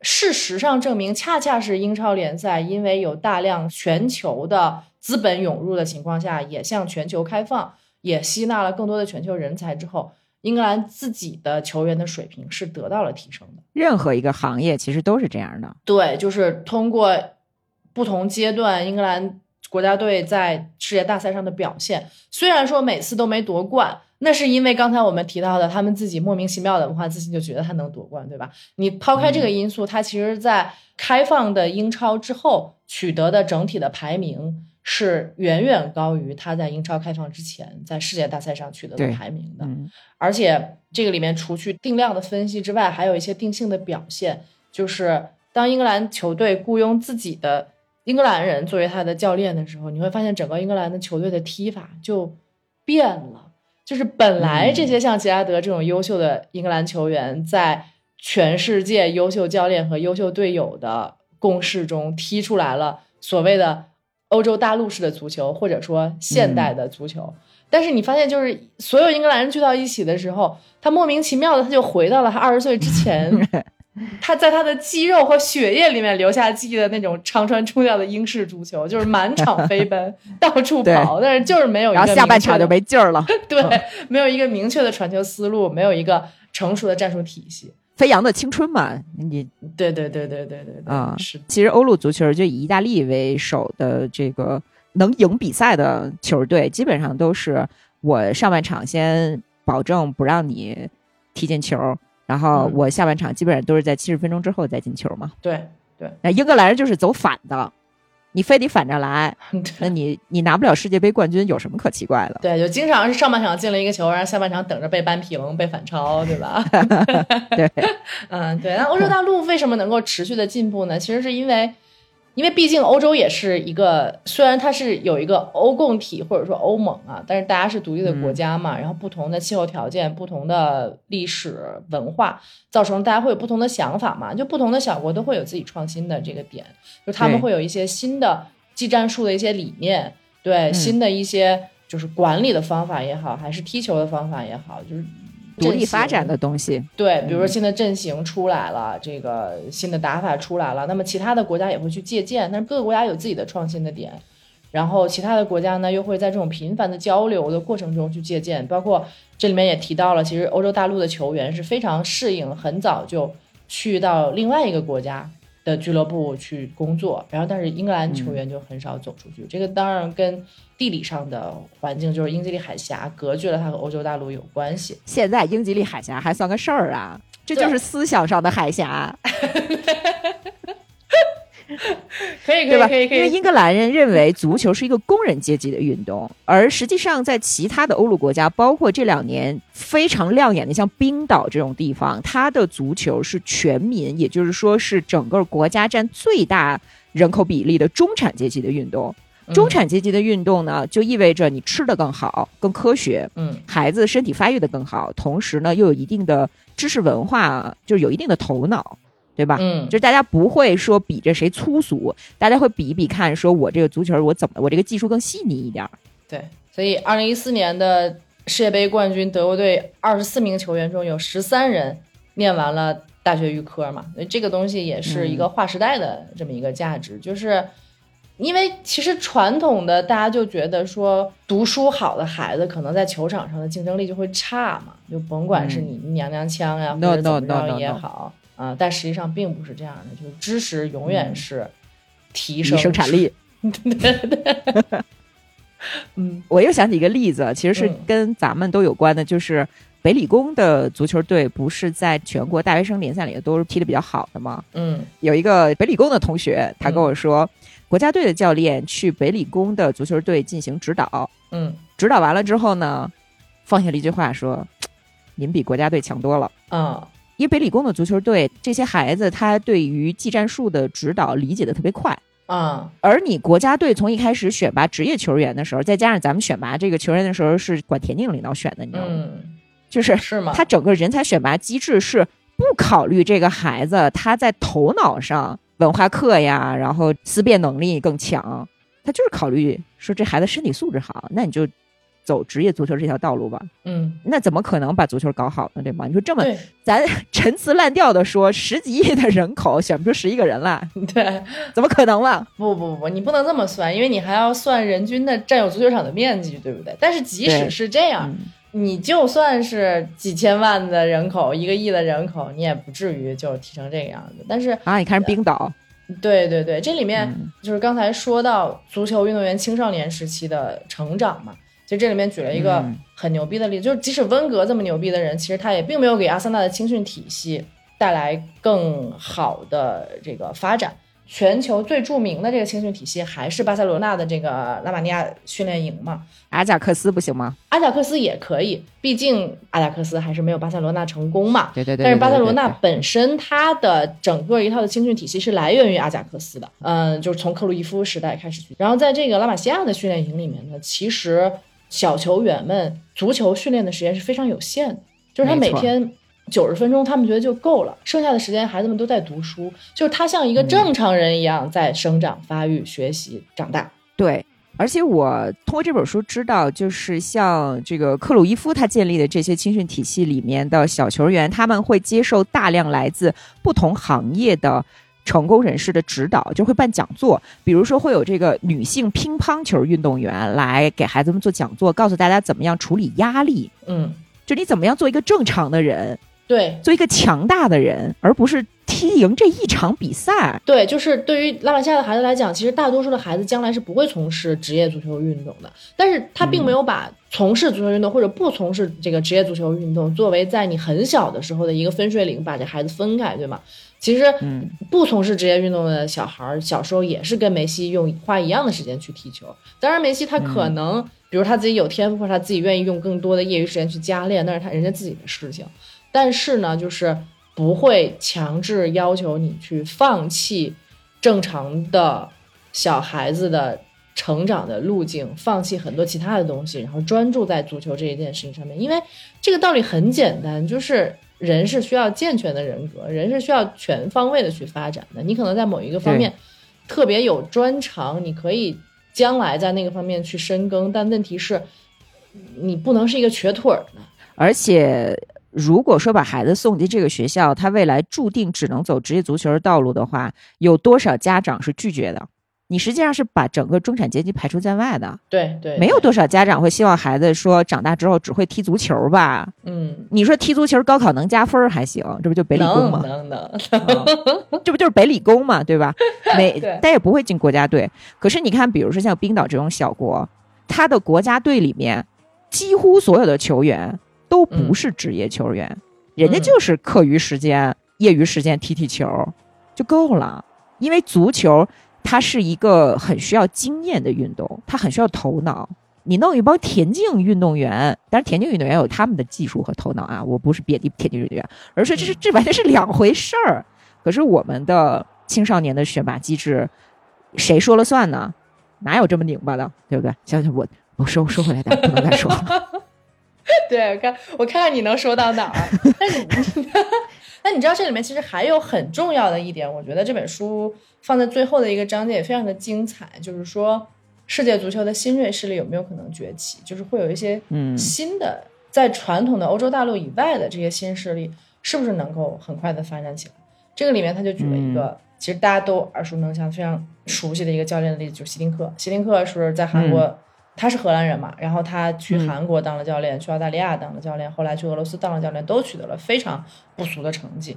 事实上证明，恰恰是英超联赛因为有大量全球的资本涌入的情况下，也向全球开放，也吸纳了更多的全球人才之后。英格兰自己的球员的水平是得到了提升的。任何一个行业其实都是这样的。对，就是通过不同阶段英格兰国家队在世界大赛上的表现，虽然说每次都没夺冠，那是因为刚才我们提到的他们自己莫名其妙的文化自信，就觉得他能夺冠，对吧？你抛开这个因素，他其实在开放的英超之后取得的整体的排名。是远远高于他在英超开放之前在世界大赛上取得的排名的，而且这个里面除去定量的分析之外，还有一些定性的表现，就是当英格兰球队雇佣自己的英格兰人作为他的教练的时候，你会发现整个英格兰的球队的踢法就变了。就是本来这些像杰拉德这种优秀的英格兰球员，在全世界优秀教练和优秀队友的共事中踢出来了所谓的。欧洲大陆式的足球，或者说现代的足球，但是你发现，就是所有英格兰人聚到一起的时候，他莫名其妙的他就回到了他二十岁之前，他在他的肌肉和血液里面留下记忆的那种长传冲吊的英式足球，就是满场飞奔，到处跑，但是就是没有，然后下半场就没劲儿了，对，没有一个明确的传球思路，没有一个成熟的战术体系。飞扬的青春嘛，你对对对对对对啊，是。其实欧陆足球就以意大利为首的这个能赢比赛的球队，基本上都是我上半场先保证不让你踢进球，然后我下半场基本上都是在七十分钟之后再进球嘛。对对，那英格兰人就是走反的。你非得反着来，那你你拿不了世界杯冠军有什么可奇怪的？对，就经常是上半场进了一个球，然后下半场等着被扳平、被反超，对吧？对，嗯，对。那欧洲大陆为什么能够持续的进步呢？其实是因为。因为毕竟欧洲也是一个，虽然它是有一个欧共体或者说欧盟啊，但是大家是独立的国家嘛，然后不同的气候条件、不同的历史文化，造成大家会有不同的想法嘛。就不同的小国都会有自己创新的这个点，就他们会有一些新的技战术的一些理念，对新的一些就是管理的方法也好，还是踢球的方法也好，就是。独立发展的东西，对，比如说新的阵型出来了，这个新的打法出来了，那么其他的国家也会去借鉴，但是各个国家有自己的创新的点，然后其他的国家呢又会在这种频繁的交流的过程中去借鉴，包括这里面也提到了，其实欧洲大陆的球员是非常适应，很早就去到另外一个国家。的俱乐部去工作，然后但是英格兰球员就很少走出去。这个当然跟地理上的环境，就是英吉利海峡隔绝了它和欧洲大陆有关系。现在英吉利海峡还算个事儿啊，这就是思想上的海峡。可以，可以，可以，可以。因为英格兰人认为足球是一个工人阶级的运动，而实际上在其他的欧陆国家，包括这两年非常亮眼的像冰岛这种地方，它的足球是全民，也就是说是整个国家占最大人口比例的中产阶级的运动。中产阶级的运动呢，就意味着你吃的更好、更科学，嗯，孩子身体发育的更好，同时呢又有一定的知识文化，就是有一定的头脑。对吧？嗯，就是大家不会说比着谁粗俗，大家会比一比看，说我这个足球我怎么，我这个技术更细腻一点。对，所以二零一四年的世界杯冠军德国队二十四名球员中有十三人念完了大学预科嘛，所以这个东西也是一个划时代的这么一个价值。就是因为其实传统的大家就觉得说读书好的孩子可能在球场上的竞争力就会差嘛，就甭管是你娘娘腔呀、或者怎么着也好啊，但实际上并不是这样的，就是知识永远是提升生产力。对对。嗯，我又想起一个例子，其实是跟咱们都有关的，就是北理工的足球队不是在全国大学生联赛里都是踢的比较好的吗？嗯，有一个北理工的同学，他跟我说。国家队的教练去北理工的足球队进行指导，嗯，指导完了之后呢，放下了一句话说：“ 您比国家队强多了。”啊，因为北理工的足球队这些孩子他对于技战术的指导理解的特别快啊，而你国家队从一开始选拔职业球员的时候，再加上咱们选拔这个球员的时候是管田径领导选的，你知道吗？就是是吗？他整个人才选拔机制是不考虑这个孩子他在头脑上。文化课呀，然后思辨能力更强，他就是考虑说这孩子身体素质好，那你就走职业足球这条道路吧。嗯，那怎么可能把足球搞好呢？对吗？你说这么咱 陈词滥调的说，十几亿的人口选不出十一个人来，对，怎么可能嘛？不不不，你不能这么算，因为你还要算人均的占有足球场的面积，对不对？但是即使是这样。你就算是几千万的人口，一个亿的人口，你也不至于就提成这个样子。但是啊，你看冰岛，对对对，这里面就是刚才说到足球运动员青少年时期的成长嘛，其实这里面举了一个很牛逼的例子，就是即使温格这么牛逼的人，其实他也并没有给阿森纳的青训体系带来更好的这个发展。全球最著名的这个青训体系还是巴塞罗那的这个拉玛尼亚训练营嘛？阿贾克斯不行吗？阿贾克斯也可以，毕竟阿贾克斯还是没有巴塞罗那成功嘛。对对对。但是巴塞罗那本身它的整个一套的青训体系是来源于阿贾克斯的，嗯，就是从克鲁伊夫时代开始。然后在这个拉玛西亚的训练营里面呢，其实小球员们足球训练的时间是非常有限的，就是他每天。九十分钟，他们觉得就够了。剩下的时间，孩子们都在读书，就是他像一个正常人一样在生长、发育、学习、长大。对，而且我通过这本书知道，就是像这个克鲁伊夫他建立的这些青训体系里面的小球员，他们会接受大量来自不同行业的成功人士的指导，就会办讲座。比如说，会有这个女性乒乓球运动员来给孩子们做讲座，告诉大家怎么样处理压力。嗯，就你怎么样做一个正常的人。对，做一个强大的人，而不是踢赢这一场比赛。对，就是对于拉玛西亚的孩子来讲，其实大多数的孩子将来是不会从事职业足球运动的。但是他并没有把从事足球运动或者不从事这个职业足球运动作为在你很小的时候的一个分水岭，把这孩子分开，对吗？其实，不从事职业运动的小孩儿小时候也是跟梅西用花一样的时间去踢球。当然，梅西他可能，比如他自己有天赋，或者他自己愿意用更多的业余时间去加练，那是他人家自己的事情。但是呢，就是不会强制要求你去放弃正常的小孩子的成长的路径，放弃很多其他的东西，然后专注在足球这一件事情上面。因为这个道理很简单，就是人是需要健全的人格，人是需要全方位的去发展的。你可能在某一个方面特别有专长，你可以将来在那个方面去深耕，但问题是，你不能是一个瘸腿儿的，而且。如果说把孩子送进这个学校，他未来注定只能走职业足球的道路的话，有多少家长是拒绝的？你实际上是把整个中产阶级排除在外的。对对，没有多少家长会希望孩子说长大之后只会踢足球吧？嗯，你说踢足球高考能加分还行，这不就北理工吗？能能，这不就是北理工嘛，对吧？没，但也不会进国家队。可是你看，比如说像冰岛这种小国，他的国家队里面几乎所有的球员。都不是职业球员，人家就是课余时间、业余时间踢踢球就够了。因为足球它是一个很需要经验的运动，它很需要头脑。你弄一帮田径运动员，但是田径运动员有他们的技术和头脑啊，我不是贬低田径运动员，而是这是这完全是两回事儿。可是我们的青少年的选拔机制，谁说了算呢？哪有这么拧巴的，对不对？想想我，我收收回来，但不能再说。对，我看我看看你能说到哪儿。但你，那你知道这里面其实还有很重要的一点，我觉得这本书放在最后的一个章节也非常的精彩，就是说世界足球的新锐势力有没有可能崛起？就是会有一些嗯新的，在传统的欧洲大陆以外的这些新势力，是不是能够很快的发展起来？这个里面他就举了一个，其实大家都耳熟能详、非常熟悉的一个教练的例子，就是希丁克。希丁克是在韩国，他是荷兰人嘛，然后他去韩国当了教练，去澳大利亚当了教练，后来去俄罗斯当了教练，都取得了非常不俗的成绩，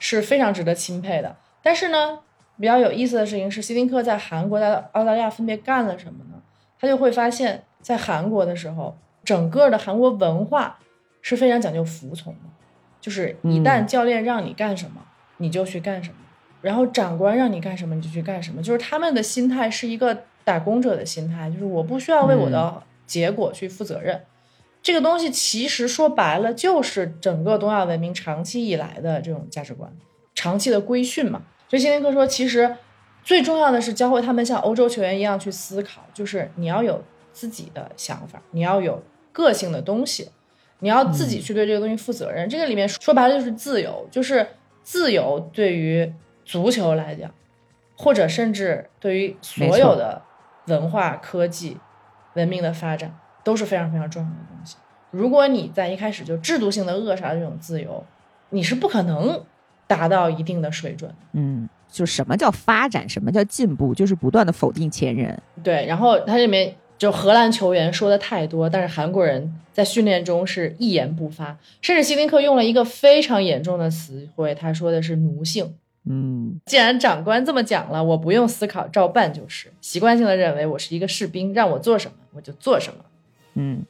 是非常值得钦佩的。但是呢，比较有意思的事情是，希丁克在韩国、在澳大利亚分别干了什么呢？他就会发现，在韩国的时候，整个的韩国文化是非常讲究服从的，就是一旦教练让你干什么，你就去干什么，然后长官让你干什么，你就去干什么，就是他们的心态是一个打工者的心态，就是我不需要为我的结果去负责任。这个东西其实说白了，就是整个东亚文明长期以来的这种价值观，长期的规训嘛。所以辛丁克说，其实。最重要的是教会他们像欧洲球员一样去思考，就是你要有自己的想法，你要有个性的东西，你要自己去对这个东西负责任。这个里面说白了就是自由，就是自由对于足球来讲，或者甚至对于所有的文化、科技、文明的发展都是非常非常重要的东西。如果你在一开始就制度性的扼杀这种自由，你是不可能达到一定的水准。嗯。就什么叫发展，什么叫进步，就是不断的否定前人。对，然后它这里面就荷兰球员说的太多，但是韩国人在训练中是一言不发，甚至希林克用了一个非常严重的词汇，他说的是奴性。嗯，既然长官这么讲了，我不用思考，照办就是，习惯性的认为我是一个士兵，让我做什么我就做什么。嗯。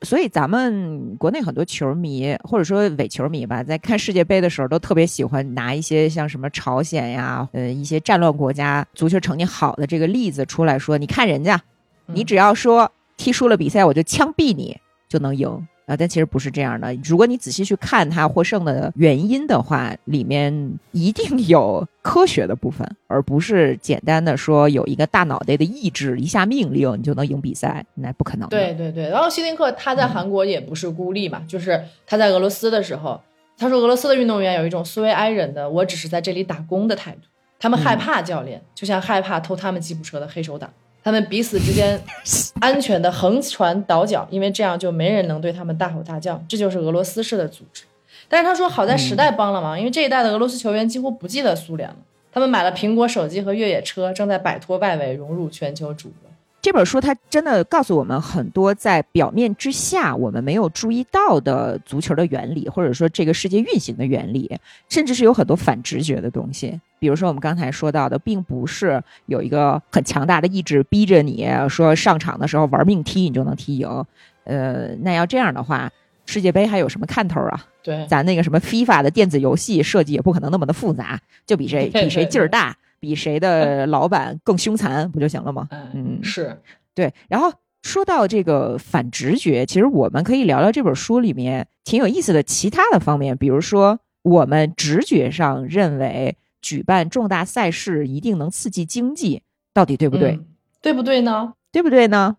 所以咱们国内很多球迷或者说伪球迷吧，在看世界杯的时候，都特别喜欢拿一些像什么朝鲜呀，呃，一些战乱国家足球成绩好的这个例子出来说，你看人家，你只要说踢输了比赛，我就枪毙你，就能赢。啊，但其实不是这样的。如果你仔细去看他获胜的原因的话，里面一定有科学的部分，而不是简单的说有一个大脑袋的意志，一下命令你就能赢比赛，那不可能。对对对。然后希林克他在韩国也不是孤立嘛，就是他在俄罗斯的时候，他说俄罗斯的运动员有一种苏维埃人的“我只是在这里打工”的态度，他们害怕教练，就像害怕偷他们吉普车的黑手党。他们彼此之间 安全的横船倒脚，因为这样就没人能对他们大吼大叫。这就是俄罗斯式的组织。但是他说，好在时代帮了忙，因为这一代的俄罗斯球员几乎不记得苏联了。他们买了苹果手机和越野车，正在摆脱外围，融入全球主流。这本书它真的告诉我们很多在表面之下我们没有注意到的足球的原理，或者说这个世界运行的原理，甚至是有很多反直觉的东西。比如说我们刚才说到的，并不是有一个很强大的意志逼着你说上场的时候玩命踢你就能踢赢。呃，那要这样的话，世界杯还有什么看头啊？对，咱那个什么 FIFA 的电子游戏设计也不可能那么的复杂，就比谁 比谁劲儿大。比谁的老板更凶残不就行了吗？嗯，是对。然后说到这个反直觉，其实我们可以聊聊这本书里面挺有意思的其他的方面，比如说我们直觉上认为举办重大赛事一定能刺激经济，到底对不对？对不对呢？对不对呢？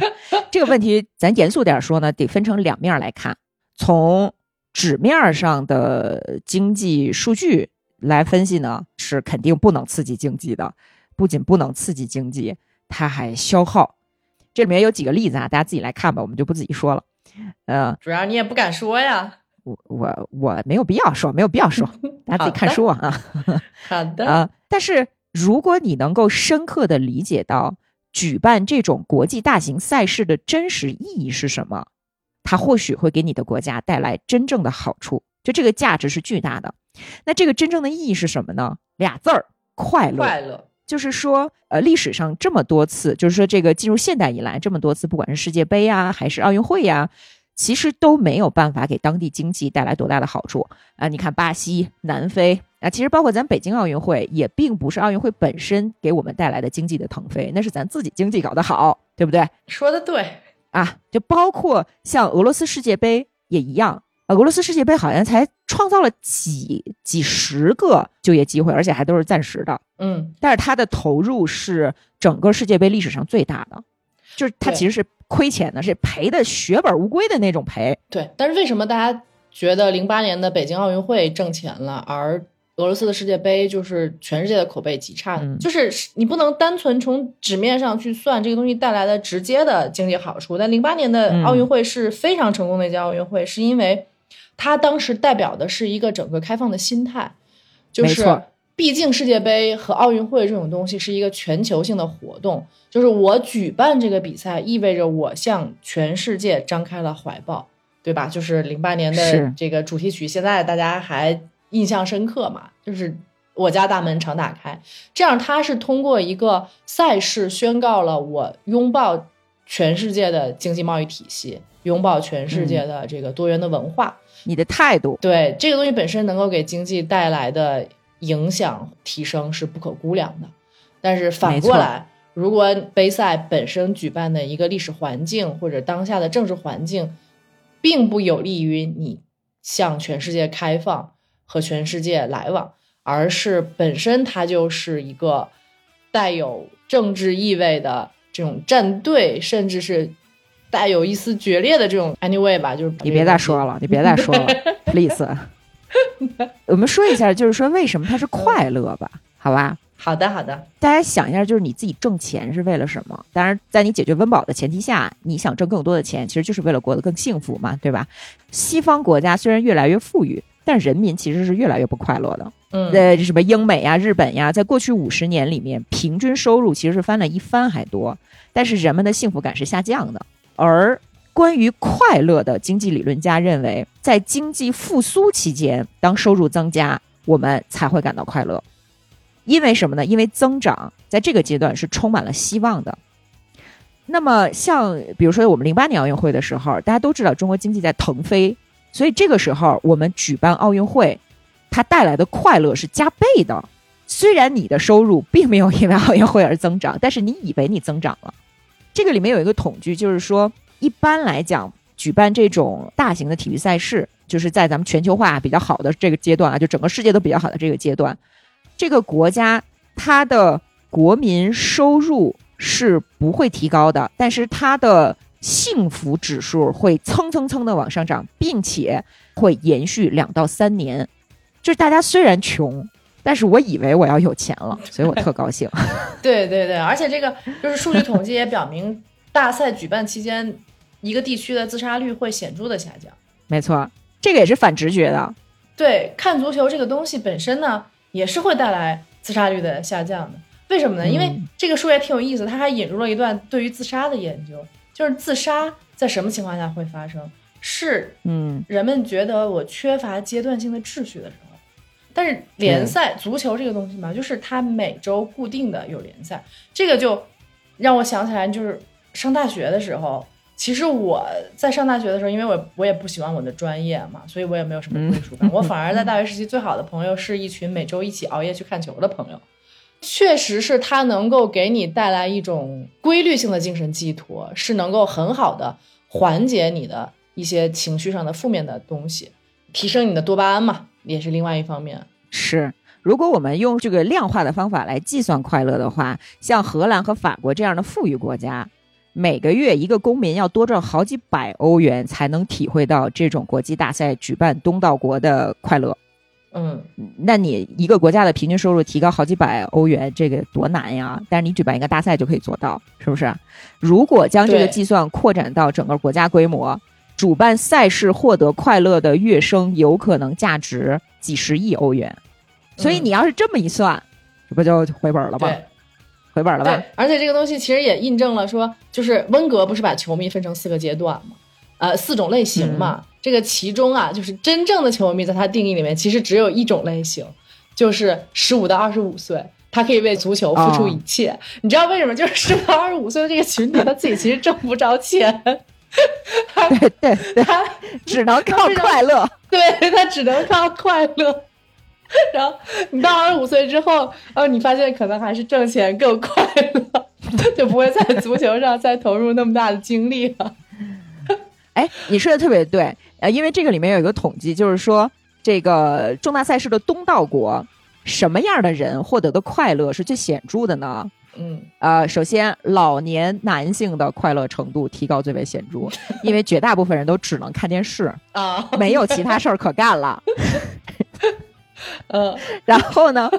这个问题咱严肃点说呢，得分成两面来看。从纸面上的经济数据。来分析呢，是肯定不能刺激经济的，不仅不能刺激经济，它还消耗。这里面有几个例子啊，大家自己来看吧，我们就不自己说了。呃，主要你也不敢说呀，我我我没有必要说，没有必要说，大家自己看书啊。好的啊，但是如果你能够深刻的理解到举办这种国际大型赛事的真实意义是什么，它或许会给你的国家带来真正的好处。就这个价值是巨大的，那这个真正的意义是什么呢？俩字儿：快乐。快乐就是说，呃，历史上这么多次，就是说这个进入现代以来这么多次，不管是世界杯呀，还是奥运会呀，其实都没有办法给当地经济带来多大的好处啊。你看巴西、南非啊，其实包括咱北京奥运会，也并不是奥运会本身给我们带来的经济的腾飞，那是咱自己经济搞得好，对不对？说的对啊，就包括像俄罗斯世界杯也一样。俄罗斯世界杯好像才创造了几几十个就业机会，而且还都是暂时的。嗯，但是它的投入是整个世界杯历史上最大的，就是它其实是亏钱的，是赔的血本无归的那种赔。对，但是为什么大家觉得零八年的北京奥运会挣钱了，而？俄罗斯的世界杯就是全世界的口碑极差的，就是你不能单纯从纸面上去算这个东西带来的直接的经济好处。但零八年的奥运会是非常成功的一届奥运会，是因为它当时代表的是一个整个开放的心态，就是毕竟世界杯和奥运会这种东西是一个全球性的活动，就是我举办这个比赛，意味着我向全世界张开了怀抱，对吧？就是零八年的这个主题曲，现在大家还印象深刻嘛？就是我家大门常打开，这样他是通过一个赛事宣告了我拥抱全世界的经济贸易体系，拥抱全世界的这个多元的文化。你的态度，对这个东西本身能够给经济带来的影响提升是不可估量的。但是反过来，如果杯赛本身举办的一个历史环境或者当下的政治环境，并不有利于你向全世界开放和全世界来往，而是本身它就是一个带有政治意味的这种战队，甚至是。带有一丝决裂的这种 anyway 吧，就是你别再说了，你别再说了，please。我们说一下，就是说为什么它是快乐吧？好吧。好的，好的。大家想一下，就是你自己挣钱是为了什么？当然，在你解决温饱的前提下，你想挣更多的钱，其实就是为了过得更幸福嘛，对吧？西方国家虽然越来越富裕，但人民其实是越来越不快乐的。嗯，呃，什么英美呀、日本呀，在过去五十年里面，平均收入其实是翻了一番还多，但是人们的幸福感是下降的。而关于快乐的经济理论家认为，在经济复苏期间，当收入增加，我们才会感到快乐。因为什么呢？因为增长在这个阶段是充满了希望的。那么，像比如说我们零八年奥运会的时候，大家都知道中国经济在腾飞，所以这个时候我们举办奥运会，它带来的快乐是加倍的。虽然你的收入并没有因为奥运会而增长，但是你以为你增长了。这个里面有一个统计，就是说，一般来讲，举办这种大型的体育赛事，就是在咱们全球化比较好的这个阶段啊，就整个世界都比较好的这个阶段，这个国家它的国民收入是不会提高的，但是它的幸福指数会蹭蹭蹭的往上涨，并且会延续两到三年。就是大家虽然穷。但是我以为我要有钱了，所以我特高兴。对对对，而且这个就是数据统计也表明，大赛举办期间，一个地区的自杀率会显著的下降。没错，这个也是反直觉的。对，看足球这个东西本身呢，也是会带来自杀率的下降的。为什么呢？因为这个数也挺有意思，它还引入了一段对于自杀的研究，就是自杀在什么情况下会发生？是嗯，人们觉得我缺乏阶段性的秩序的时候。但是联赛足球这个东西嘛，就是它每周固定的有联赛，这个就让我想起来，就是上大学的时候，其实我在上大学的时候，因为我我也不喜欢我的专业嘛，所以我也没有什么归属感。我反而在大学时期最好的朋友是一群每周一起熬夜去看球的朋友，确实是他能够给你带来一种规律性的精神寄托，是能够很好的缓解你的一些情绪上的负面的东西，提升你的多巴胺嘛。也是另外一方面，是如果我们用这个量化的方法来计算快乐的话，像荷兰和法国这样的富裕国家，每个月一个公民要多赚好几百欧元才能体会到这种国际大赛举办东道国的快乐。嗯，那你一个国家的平均收入提高好几百欧元，这个多难呀！但是你举办一个大赛就可以做到，是不是？如果将这个计算扩展到整个国家规模。主办赛事获得快乐的乐声有可能价值几十亿欧元，所以你要是这么一算，这不就回本了吗？回本了吧？而且这个东西其实也印证了说，就是温格不是把球迷分成四个阶段吗？呃，四种类型嘛。这个其中啊，就是真正的球迷，在他定义里面其实只有一种类型，就是十五到二十五岁，他可以为足球付出一切。你知道为什么？就是十五到二十五岁的这个群体，他自己其实挣不着钱。对 对，他只能靠快乐，对他只能靠快乐。然后你到二十五岁之后，呃，你发现可能还是挣钱更快乐，就不会在足球上再投入那么大的精力了。哎，你说的特别对，呃，因为这个里面有一个统计，就是说这个重大赛事的东道国，什么样的人获得的快乐是最显著的呢？嗯，呃，首先，老年男性的快乐程度提高最为显著，因为绝大部分人都只能看电视啊，没有其他事儿可干了。嗯，然后呢，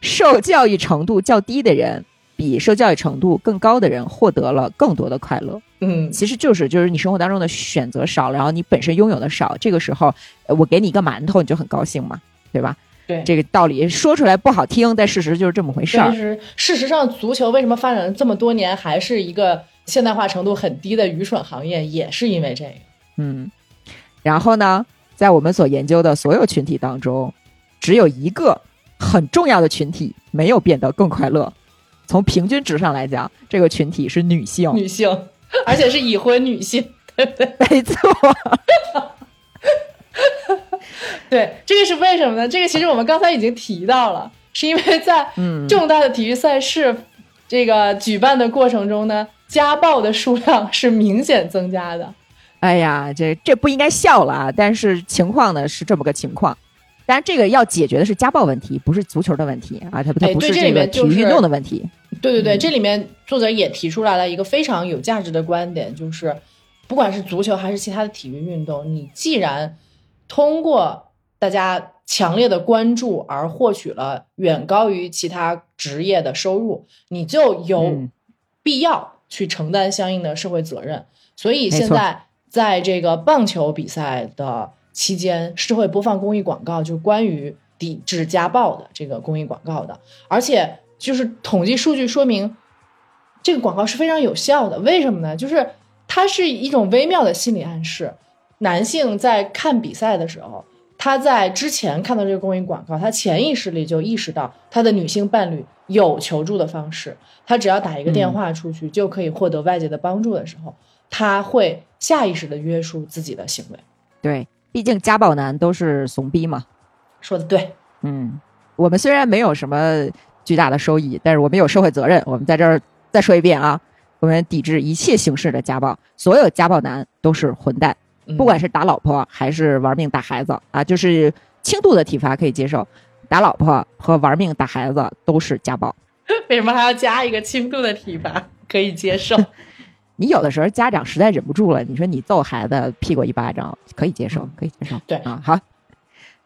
受教育程度较低的人，比受教育程度更高的人获得了更多的快乐。嗯，其实就是就是你生活当中的选择少，然后你本身拥有的少，这个时候，我给你一个馒头，你就很高兴嘛，对吧？对这个道理说出来不好听，但事实就是这么回事儿。是事实上，足球为什么发展了这么多年还是一个现代化程度很低的愚蠢行业，也是因为这个。嗯，然后呢，在我们所研究的所有群体当中，只有一个很重要的群体没有变得更快乐。从平均值上来讲，这个群体是女性，女性，而且是已婚女性，对不对？没错。对，这个是为什么呢？这个其实我们刚才已经提到了，是因为在重大的体育赛事这个举办的过程中呢，家暴的数量是明显增加的。哎呀，这这不应该笑了啊！但是情况呢是这么个情况，当然这个要解决的是家暴问题，不是足球的问题啊，它它不是这个体育运动的问题。对对对，这里面作者也提出来了一个非常有价值的观点，就是不管是足球还是其他的体育运动，你既然通过大家强烈的关注而获取了远高于其他职业的收入，你就有必要去承担相应的社会责任。所以现在。在这个棒球比赛的期间，是会播放公益广告，就是关于抵制家暴的这个公益广告的。而且，就是统计数据说明，这个广告是非常有效的。为什么呢？就是它是一种微妙的心理暗示。男性在看比赛的时候，他在之前看到这个公益广告，他潜意识里就意识到他的女性伴侣有求助的方式，他只要打一个电话出去，就可以获得外界的帮助的时候。他会下意识的约束自己的行为，对，毕竟家暴男都是怂逼嘛。说的对，嗯，我们虽然没有什么巨大的收益，但是我们有社会责任。我们在这儿再说一遍啊，我们抵制一切形式的家暴，所有家暴男都是混蛋，不管是打老婆还是玩命打孩子啊，就是轻度的体罚可以接受，打老婆和玩命打孩子都是家暴。为什么还要加一个轻度的体罚 可以接受？你有的时候家长实在忍不住了，你说你揍孩子屁股一巴掌可以接受，可以接受。对啊，好。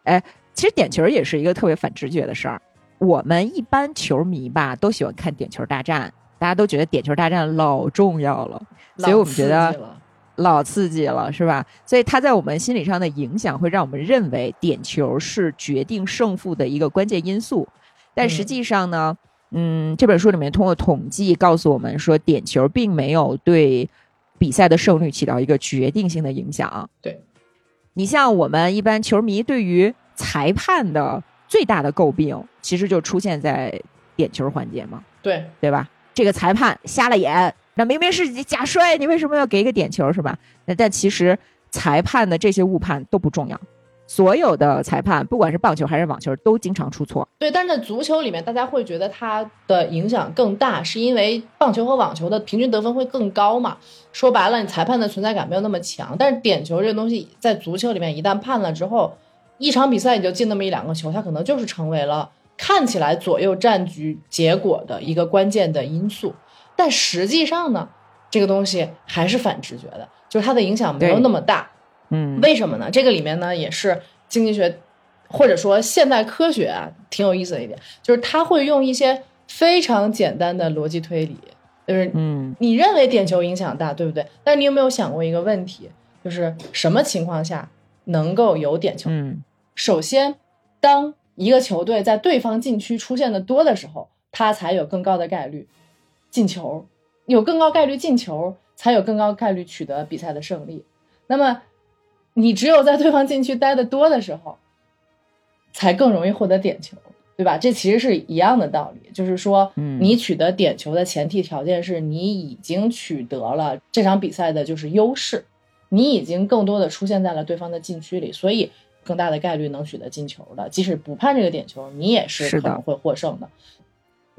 哎，其实点球也是一个特别反直觉的事儿。我们一般球迷吧都喜欢看点球大战，大家都觉得点球大战老重要了，所以我们觉得老刺激了，是吧？所以它在我们心理上的影响会让我们认为点球是决定胜负的一个关键因素，但实际上呢？嗯，这本书里面通过统计告诉我们说，点球并没有对比赛的胜率起到一个决定性的影响。对，你像我们一般球迷对于裁判的最大的诟病，其实就出现在点球环节嘛。对，对吧？这个裁判瞎了眼，那明明是假摔，你为什么要给一个点球，是吧？那但其实裁判的这些误判都不重要。所有的裁判，不管是棒球还是网球，都经常出错。对，但是在足球里面，大家会觉得它的影响更大，是因为棒球和网球的平均得分会更高嘛？说白了，你裁判的存在感没有那么强。但是点球这个东西，在足球里面一旦判了之后，一场比赛你就进那么一两个球，它可能就是成为了看起来左右战局结果的一个关键的因素。但实际上呢，这个东西还是反直觉的，就是它的影响没有那么大。嗯，为什么呢？这个里面呢，也是经济学或者说现代科学啊，挺有意思的一点，就是他会用一些非常简单的逻辑推理，就是嗯，你认为点球影响大，对不对？但你有没有想过一个问题，就是什么情况下能够有点球？嗯，首先，当一个球队在对方禁区出现的多的时候，他才有更高的概率进球，有更高概率进球，才有更高概率取得比赛的胜利。那么。你只有在对方禁区待的多的时候，才更容易获得点球，对吧？这其实是一样的道理，就是说，你取得点球的前提条件是你已经取得了这场比赛的就是优势，你已经更多的出现在了对方的禁区里，所以更大的概率能取得进球的。即使不判这个点球，你也是可能会获胜的。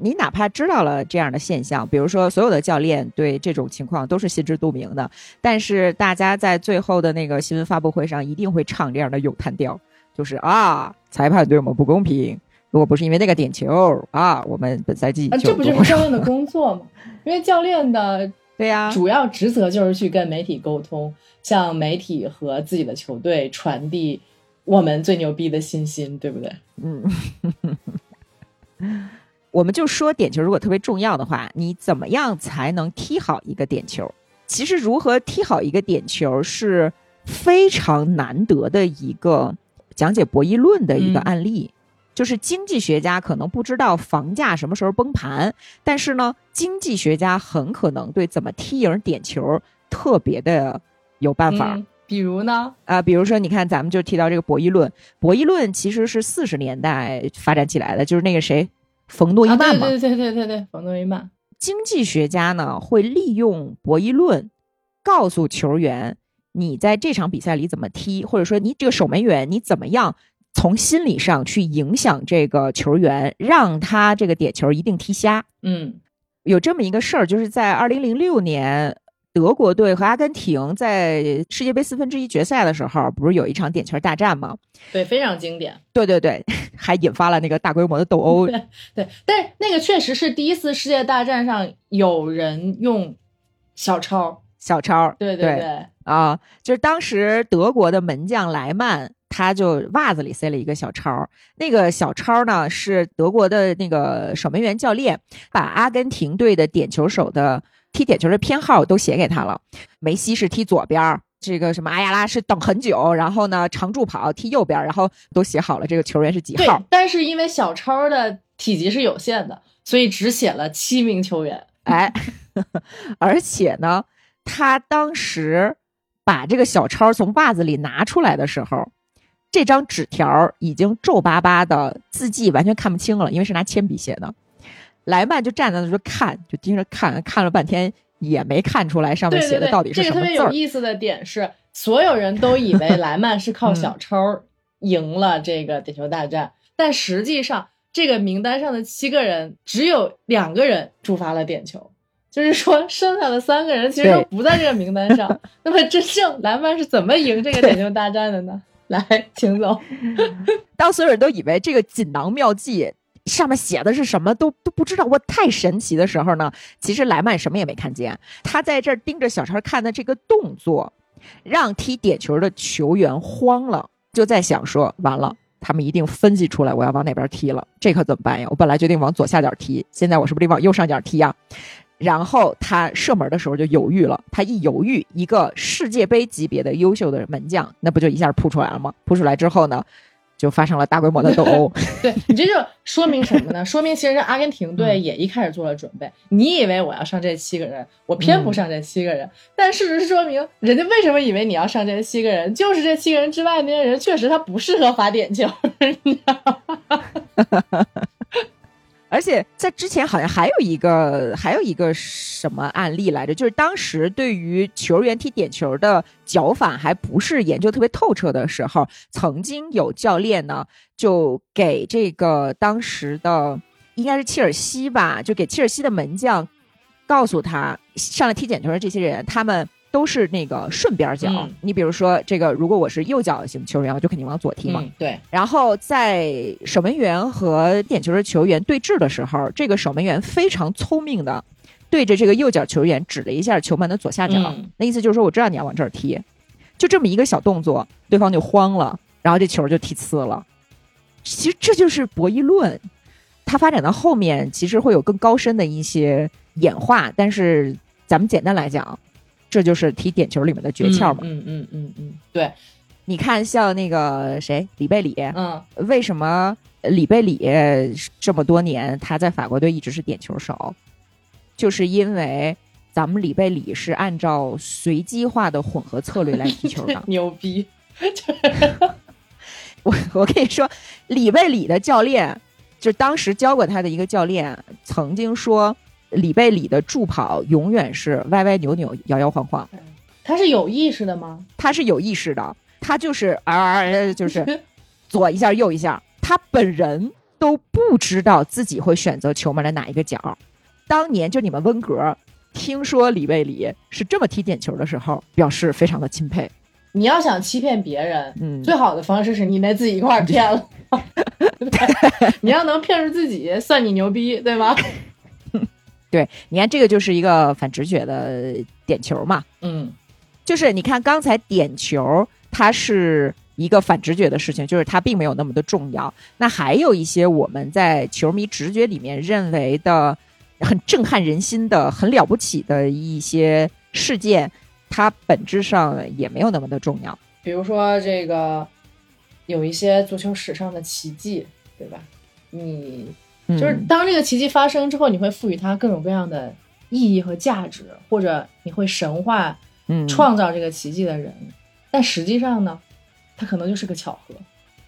你哪怕知道了这样的现象，比如说所有的教练对这种情况都是心知肚明的，但是大家在最后的那个新闻发布会上一定会唱这样的咏叹调，就是啊，裁判对我们不公平，如果不是因为那个点球啊，我们本赛季啊这不就是教练的工作吗？因为教练的 对呀，主要职责就是去跟媒体沟通，向媒体和自己的球队传递我们最牛逼的信心，对不对？嗯。我们就说点球如果特别重要的话，你怎么样才能踢好一个点球？其实如何踢好一个点球是非常难得的一个讲解博弈论的一个案例。就是经济学家可能不知道房价什么时候崩盘，但是呢，经济学家很可能对怎么踢赢点球特别的有办法。嗯比如呢？啊，比如说，你看，咱们就提到这个博弈论，博弈论其实是四十年代发展起来的，就是那个谁，冯诺依啊，曼嘛。对对对对对对，冯诺依曼。经济学家呢会利用博弈论，告诉球员你在这场比赛里怎么踢，或者说你这个守门员你怎么样从心理上去影响这个球员，让他这个点球一定踢瞎。嗯有这么一个事儿，就是在二零零六年。德国队和阿根廷在世界杯四分之一决赛的时候，不是有一场点球大战吗？对，非常经典。对对对，还引发了那个大规模的斗殴。对对，但是那个确实是第一次世界大战上有人用小抄。小抄，对对对啊，就是当时德国的门将莱曼，他就袜子里塞了一个小抄。那个小抄呢，是德国的那个守门员教练把阿根廷队的点球手的踢点球的偏好都写给他了。梅西是踢左边儿，这个什么阿亚拉是等很久，然后呢长助跑踢右边儿，然后都写好了这个球员是几对号。，但是因为小超的体积是有限的，所以只写了七名球员。哎，而且呢，他当时把这个小抄从袜子里拿出来的时候，这张纸条已经皱巴巴的，字迹完全看不清了，因为是拿铅笔写的。莱曼就站在那就看，就盯着看，看了半天也没看出来上面写的到底是什么这个特别。有意思的点是，所有人都以为莱曼是靠小抄赢了这个点球大战，但实际上这个名单上的七个人只有两个人触发了点球。就是说，剩下的三个人其实都不在这个名单上。那么，真正莱曼是怎么赢这个点球大战的呢？来，请走。当所有人都以为这个锦囊妙计上面写的是什么都都不知道，我，太神奇的时候呢，其实莱曼什么也没看见，他在这儿盯着小抄看的这个动作，让踢点球的球员慌了，就在想说，完了。他们一定分析出来我要往哪边踢了，这可怎么办呀？我本来决定往左下角踢，现在我是不是得往右上角踢呀？然后他射门的时候就犹豫了，他一犹豫，一个世界杯级别的优秀的门将，那不就一下扑出来了吗？扑出来之后呢，就发生了大规模的斗殴。对你这就说明什么呢？说明其实阿根廷嗯队也一开始做了准备。你以为我要上这七个人，我偏不上这七个人，但事实说明，人家为什么以为你要上这七个人，就是这七个人之外那些人确实他不适合罚点球。你知道吗 而且在之前好像还有一个还有一个什么案例来着，就是当时对于球员踢点球的脚法还不是研究特别透彻的时候，曾经有教练呢就给这个当时的应该是切尔西吧，就给切尔西的门将告诉他上来踢点球的这些人，他们。都是那个顺边脚，嗯。你比如说这个，如果我是右脚型球员，我就肯定往左踢嘛。嗯，对，然后在守门员和点球的球员对峙的时候，这个守门员非常聪明的对着这个右脚球员指了一下球门的左下角，嗯。那意思就是说我知道你要往这儿踢，就这么一个小动作，对方就慌了，然后这球就踢呲了。其实这就是博弈论，它发展到后面其实会有更高深的一些演化，但是咱们简单来讲，这就是踢点球里面的诀窍嘛。嗯嗯嗯嗯，对，你看，像那个谁里贝里，嗯为什么里贝里这么多年他在法国队一直是点球手？就是因为咱们里贝里是按照随机化的混合策略来踢球的。牛逼，我我跟你说，里贝里的教练，就当时教过他的一个教练，曾经说，里贝里的助跑永远是歪歪扭扭、摇摇晃晃，他是有意识的吗？他是有意识的，他就是啊，就是 左一下右一下，他本人都不知道自己会选择球门的哪一个角。当年就你们温格听说里贝里是这么踢点球的时候，表示非常的钦佩。你要想欺骗别人，嗯，最好的方式是你得自己一块儿 骗了？你要能骗住自己，算你牛逼，对吧？对，你看这个就是一个反直觉的点球嘛，嗯就是你看刚才点球，它是一个反直觉的事情，就是它并没有那么的重要。那还有一些我们在球迷直觉里面认为的很震撼人心的、很了不起的一些事件，它本质上也没有那么的重要。比如说这个有一些足球史上的奇迹，对吧？你嗯就是当这个奇迹发生之后，你会赋予它各种各样的意义和价值，或者你会神话嗯创造这个奇迹的人，但实际上呢，它可能就是个巧合。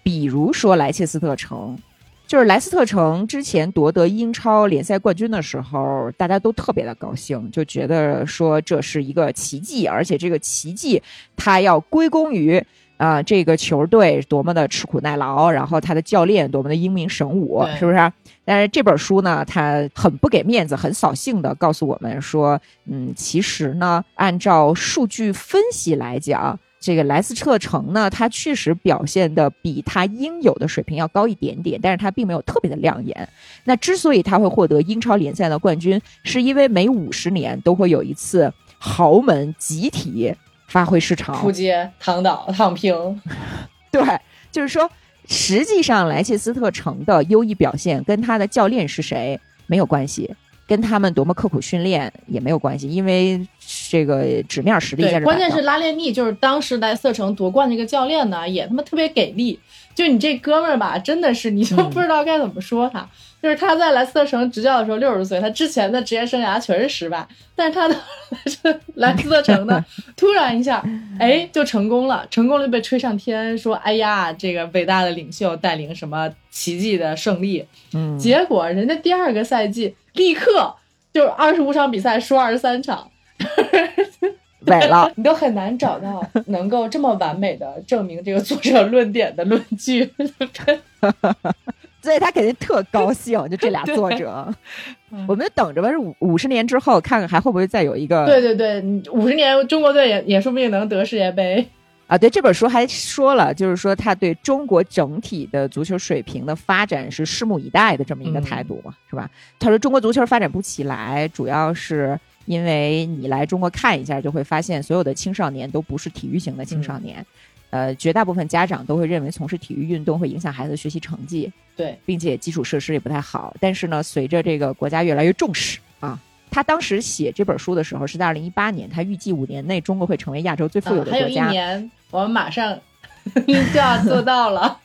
比如说莱切斯特城，就是莱斯特城之前夺得英超联赛冠军的时候，大家都特别的高兴，就觉得说这是一个奇迹，而且这个奇迹它要归功于。啊、这个球队多么的吃苦耐劳，然后他的教练多么的英明神武，是不是？但是这本书呢，它很不给面子，很扫兴的告诉我们说，嗯，其实呢，按照数据分析来讲，这个莱斯特城呢，它确实表现的比它应有的水平要高一点点，但是它并没有特别的亮眼。那之所以它会获得英超联赛的冠军，是因为每五十年都会有一次豪门集体发挥失常，扑街、躺倒、躺平，对，就是说，实际上莱切斯特城的优异表现跟他的教练是谁没有关系，跟他们多么刻苦训练也没有关系，因为这个纸面实力在对，这关键是拉列尼，就是当时莱斯特城夺冠那个教练呢，也他妈特别给力。就你这哥们儿吧，真的是你就嗯不知道该怎么说他。就是他在莱斯特城执教的时候六十岁，他之前的职业生涯全是失败，但是他的莱斯特城呢，突然一下，哎，就成功了，成功了就被吹上天，说哎呀，这个伟大的领袖带领什么奇迹的胜利，嗯，结果人家第二个赛季立刻就是二十五场比赛输二十三场，萎了。你都很难找到能够这么完美的证明这个作者论点的论据。所以他肯定特高兴，就这俩作者，我们就等着吧，是五五十年之后看看还会不会再有一个对对对，五十年中国队也也说不定能得世界杯。啊，对这本书还说了，就是说他对中国整体的足球水平的发展是拭目以待的这么一个态度嘛，是吧？他说中国足球发展不起来，主要是因为你来中国看一下，就会发现所有的青少年都不是体育型的青少年，呃，绝大部分家长都会认为从事体育运动会影响孩子的学习成绩，对，并且基础设施也不太好。但是呢，随着这个国家越来越重视啊。他当时写这本书的时候是在二零一八年，他预计五年内中国会成为亚洲最富有啊还有一的国家。年，我们马上 就要做到了，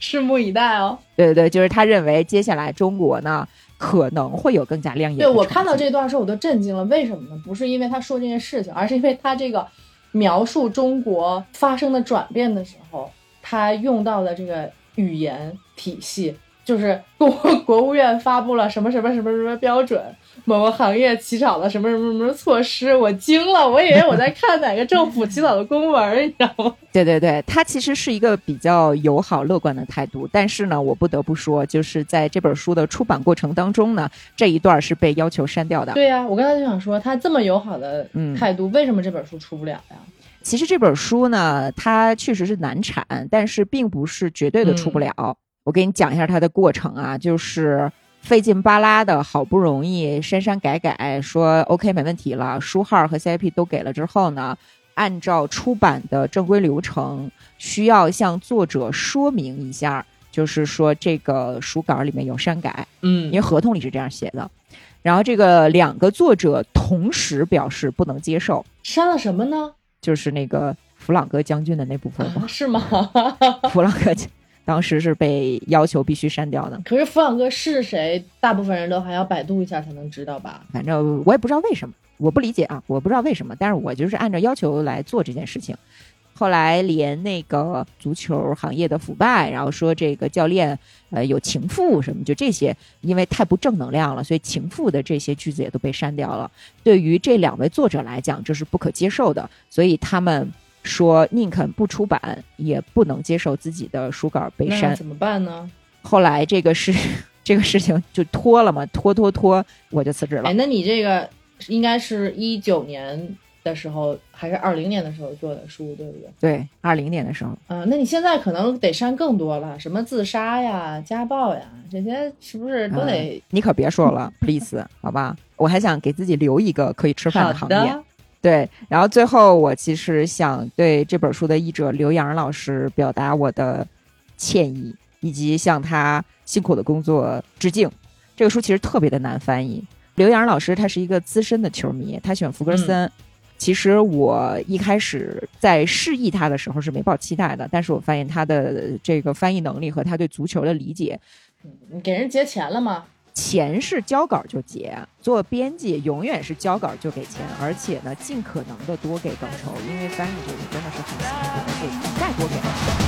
拭目以待哦。对对对，就是他认为接下来中国呢可能会有更加亮眼。对我看到这段时候我都震惊了，为什么呢？不是因为他说这件事情，而是因为他这个描述中国发生的转变的时候，他用到的这个语言体系，就是国 国务院发布了什么什么什么什么标准，某个行业起草了什么什么什么措施，我惊了，我以为我在看哪个政府起草的公文，你知道吗？对对对，他其实是一个比较友好乐观的态度，但是呢，我不得不说，就是在这本书的出版过程当中呢，这一段是被要求删掉的。对呀、我刚才就想说，他这么友好的嗯态度，为什么这本书出不了呀？其实这本书呢，它确实是难产，但是并不是绝对的出不了。我给你讲一下它的过程啊，就是费劲巴拉的，好不容易删删改改，说 OK 没问题了，书号和 CIP 都给了之后呢，按照出版的正规流程，需要向作者说明一下，就是说这个书稿里面有删改，嗯因为合同里是这样写的。然后这个两个作者同时表示不能接受，删了什么呢？就是那个弗朗哥将军的那部分吗啊，，是吗？弗朗哥当时是被要求必须删掉的。可是弗朗哥是谁？大部分人都还要百度一下才能知道吧？反正我也不知道为什么，我不理解啊，我不知道为什么，但是我就是按照要求来做这件事情。后来连那个足球行业的腐败，然后说这个教练呃有情妇什么，就这些，因为太不正能量了，所以情妇的这些句子也都被删掉了。对于这两位作者来讲，这是不可接受的，所以他们说宁肯不出版，也不能接受自己的书稿被删。怎么办呢？后来这个事 这个事情就拖了嘛，拖拖拖，我就辞职了哎，。那你这个应该是一九年的时候，还是二零年的时候做的书，对不对？对，二零年的时候，啊、那你现在可能得删更多了，什么自杀呀、家暴呀，这些是不是都得？你可别说了，please，好吧？我还想给自己留一个可以吃饭的行业。的，对，然后最后我其实想对这本书的译者刘洋老师表达我的歉意，以及向他辛苦的工作致敬。这个书其实特别的难翻译。刘洋老师他是一个资深的球迷，他喜欢福格森。其实我一开始在示意他的时候是没抱期待的，但是我发现他的这个翻译能力和他对足球的理解，你给人结钱了吗？钱是交稿就结，做编辑永远是交稿就给钱，而且呢，尽可能的多给稿酬，因为翻译这个真的是很辛苦的，所以该多给。